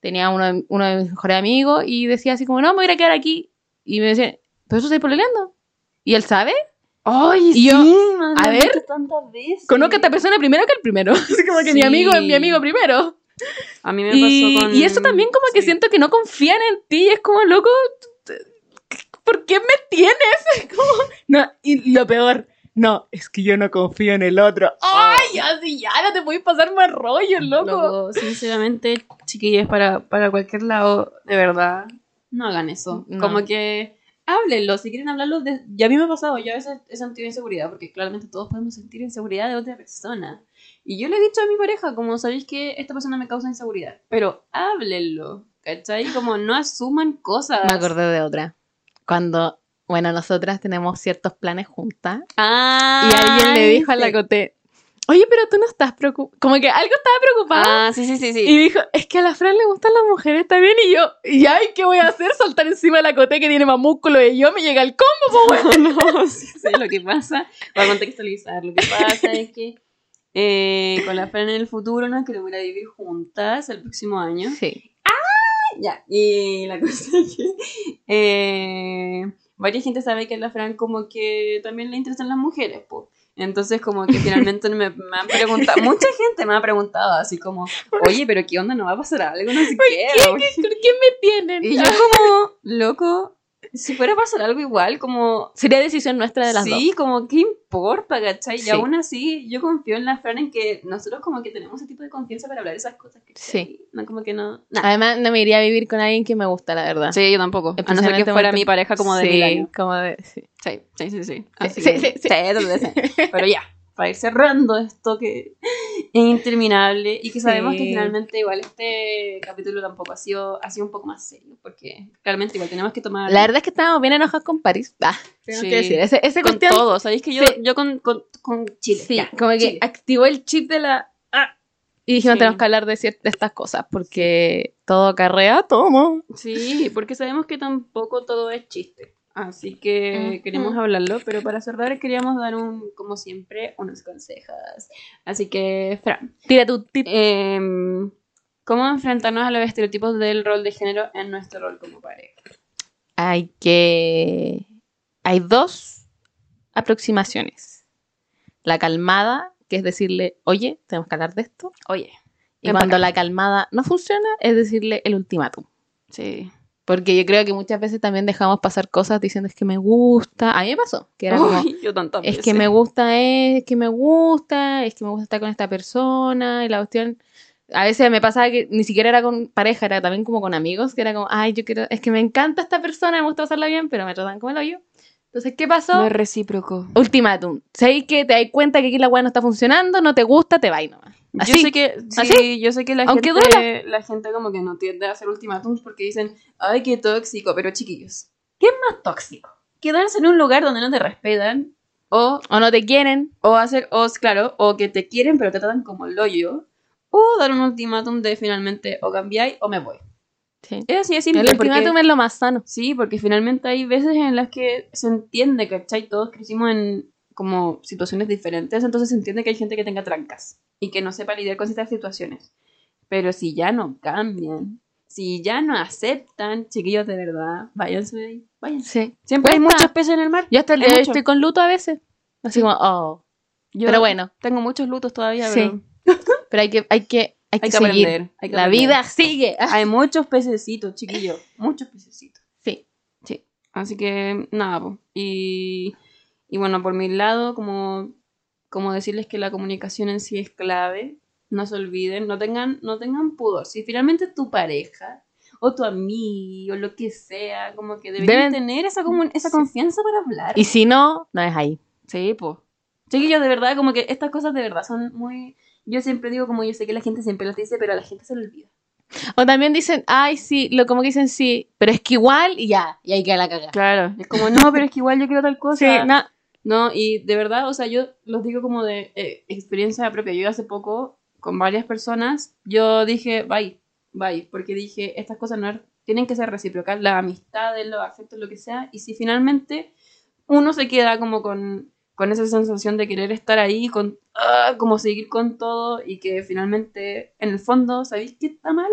tenía uno, de- uno de mis mejores amigos y decía así como, no, me voy a quedar aquí. Y me decía, ¿pero eso estoy pololeando? ¿Y él sabe? Ay, Y sí, yo, a ver, dicho tantas veces. Conozco a esta persona primero que el primero. Así como que mi amigo es mi amigo primero. A mí me Y, pasó con... y eso también como que sí. siento que no confían en ti. Es como, loco, ¿por qué me tienes? Como, no, y lo peor, no, es que yo no confío en el otro. ¡Ay, así ya no te puedes pasar más rollo, loco! Loco, sinceramente, chiquillos, para, para cualquier lado, de verdad, no hagan eso. No. Como que háblenlo, si quieren hablarlo. De... Y a mí me ha pasado, yo a veces he sentido inseguridad, porque claramente todos podemos sentir inseguridad de otra persona. Y yo le he dicho a mi pareja, como sabéis que esta persona me causa inseguridad, pero háblenlo, ¿cachai? Como no asuman cosas. Me acordé de otra. Cuando, bueno, nosotras tenemos ciertos planes juntas Ah, y alguien le dijo a la. Coté, oye, pero tú no estás preocupada. Como que algo estaba preocupada. Ah, sí, sí, sí, sí. Y dijo, es que a la Fran le gustan las mujeres también. Y yo, ¿y ay, qué voy a hacer? Saltar encima de la Coté que tiene más músculo y yo me llega el combo, po, weón. no, sí, sí, lo que pasa, para contextualizar, lo que pasa es que eh, con la Fran en el futuro nos queremos ir a vivir juntas el próximo año. Sí. Ya, y la cosa es que eh, varias gente sabe que la Fran como que también le interesan las mujeres, pues. Entonces como que finalmente me, me han preguntado, mucha gente me ha preguntado así como, oye, pero ¿qué onda? ¿No va a pasar algo? No sé qué. ¿Por qué me tienen? Y yo como, loco, si fuera a pasar algo igual, como... Sería decisión nuestra de las dos. Sí, como, ¿qué importa, cachai? Sí. Y aún así, yo confío en la Fran en que nosotros como que tenemos ese tipo de confianza para hablar de esas cosas. ¿cachai? Sí. No, como que no... Nah. Además, no me iría a vivir con alguien que me gusta, la verdad. Sí, yo tampoco. A no ser que fuera mi pareja como de sí, mil años. como de... sí. Sí, sí, sí, sí. Sí, Así sí, que- sí, sí. sí. Pero ya, para ir cerrando esto que es interminable y que sabemos Sí. que finalmente igual este capítulo tampoco ha sido, ha sido un poco más serio, porque realmente igual tenemos que tomar... La verdad es que estábamos bien enojados con París. Ah, tengo Sí. que decir. Ese, ese con cuestión, todo, ¿sabéis que yo, Sí. yo con, con, con Chile? Sí, ya, como que Chile. activó el chip de la... ah, y dijimos, tenemos que hablar de, cier- de estas cosas, porque todo acarrea todo. Sí, porque sabemos que tampoco todo es chiste. Así que queremos hablarlo, pero para cerrar queríamos dar un, como siempre, unos consejos. Así que, Fran, Tira tu tip. Em, ¿Cómo enfrentarnos a los estereotipos del rol de género en nuestro rol como pareja? Hay que... Hay dos aproximaciones. La calmada, que es decirle, oye, tenemos que hablar de esto. Oye, Y cuando la calmada no funciona, es decirle el ultimátum. sí. Porque yo creo que muchas veces también dejamos pasar cosas diciendo es que me gusta. A mí me pasó, que era como, Uy, yo tantas es veces. que me gusta, es que me gusta, es que me gusta estar con esta persona. Y la cuestión, a veces me pasaba que ni siquiera era con pareja, era también como con amigos, que era como, ay, yo quiero, es que me encanta esta persona, me gusta pasarla bien, pero me tratan como el hoyo. Entonces, ¿qué pasó? No es recíproco. Ultimátum. Sabes que te das cuenta que aquí la weá no está funcionando, no te gusta, te va y nomás. Así. Yo sé que, sí, así. yo sé que la Aunque gente, la gente como que no tiende a hacer ultimátums porque dicen, ay, qué tóxico, pero chiquillos, ¿qué es más tóxico? Quedarse en un lugar donde no te respetan o, O no te quieren. o hacer, o claro, o que te quieren pero te tratan como el hoyo o dar un ultimátum de finalmente o cambiáis o me voy. Sí. Es. El porque- ultimátum es lo más sano. Sí, porque finalmente hay veces en las que se entiende, ¿cachai? Todos crecimos en como situaciones diferentes, entonces se entiende que hay gente que tenga trancas y que no sepa lidiar con estas situaciones. Pero si ya no cambian, si ya no aceptan, chiquillos de verdad, váyanse de ahí, váyanse. Sí. Siempre hay muchos peces en el mar. Yo hasta el día de hoy estoy con luto a veces. Así como, oh. Yo Pero bueno, Tengo muchos lutos todavía, Sí. pero pero hay que, hay que, hay hay que seguir. aprender. hay que La aprender. vida sigue. Hay muchos pececitos, chiquillos, muchos pececitos. Sí. Sí, así que nada, po. y, y bueno, por mi lado, como, como decirles que la comunicación en sí es clave, no se olviden, no tengan, no tengan pudor. Si finalmente tu pareja o tu amigo o lo que sea, como que deberían Deben- tener esa, comun- esa confianza para hablar. Y si no, no es ahí. Sí, pues. Chiquillos, de verdad, como que estas cosas de verdad son muy... Yo siempre digo, como yo sé que la gente siempre las dice, pero a la gente se le olvida. O también dicen, ay, sí, lo como que dicen sí, pero es que igual y ya, y ahí queda la cagada. Claro, es como, no, pero es que igual yo quiero tal cosa. Sí, no. No, y de verdad, o sea, yo los digo como de eh, experiencia propia. Yo hace poco, con varias personas, yo dije, bye, bye, porque dije, estas cosas no er- tienen que ser recíprocas, las amistades, los afectos, lo que sea, y si finalmente uno se queda como con, con esa sensación de querer estar ahí, con, ah, como seguir con todo, y que finalmente, en el fondo, ¿sabéis que está mal?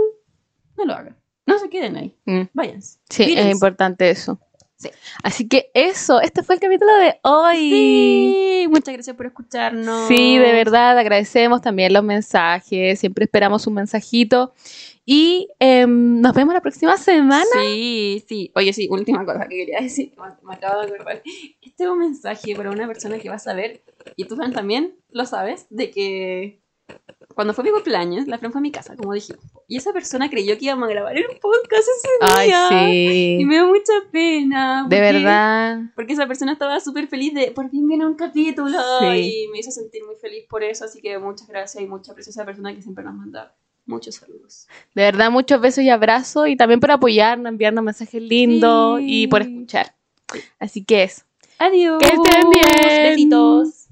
No lo hagan. No se queden ahí, Mm. váyanse. Sí, Mírense. es importante eso. Sí. Así que eso, este fue el capítulo de hoy. Sí, muchas gracias por escucharnos. Sí, de verdad, agradecemos también los mensajes, siempre esperamos un mensajito. Y em, nos vemos la próxima semana. Sí, sí. Oye, sí, última cosa que quería decir. Me, me acabo de acordar. Este es un mensaje para una persona que va a saber, y tú Fran, también lo sabes, de que cuando fue mi cumpleaños, la Fran fue a mi casa, como dijimos. Y esa persona creyó que íbamos a grabar el podcast ese Ay, día. sí. Y me dio mucha pena. De verdad. Porque esa persona estaba súper feliz de por fin viene un capítulo. Sí. Y me hizo sentir muy feliz por eso. Así que muchas gracias y mucha aprecio a esa persona que siempre nos manda muchos saludos. De verdad, muchos besos y abrazos. Y también por apoyarnos, enviarnos mensajes lindos Sí. y por escuchar. Así que eso. Adiós. Que estén bien. Besitos.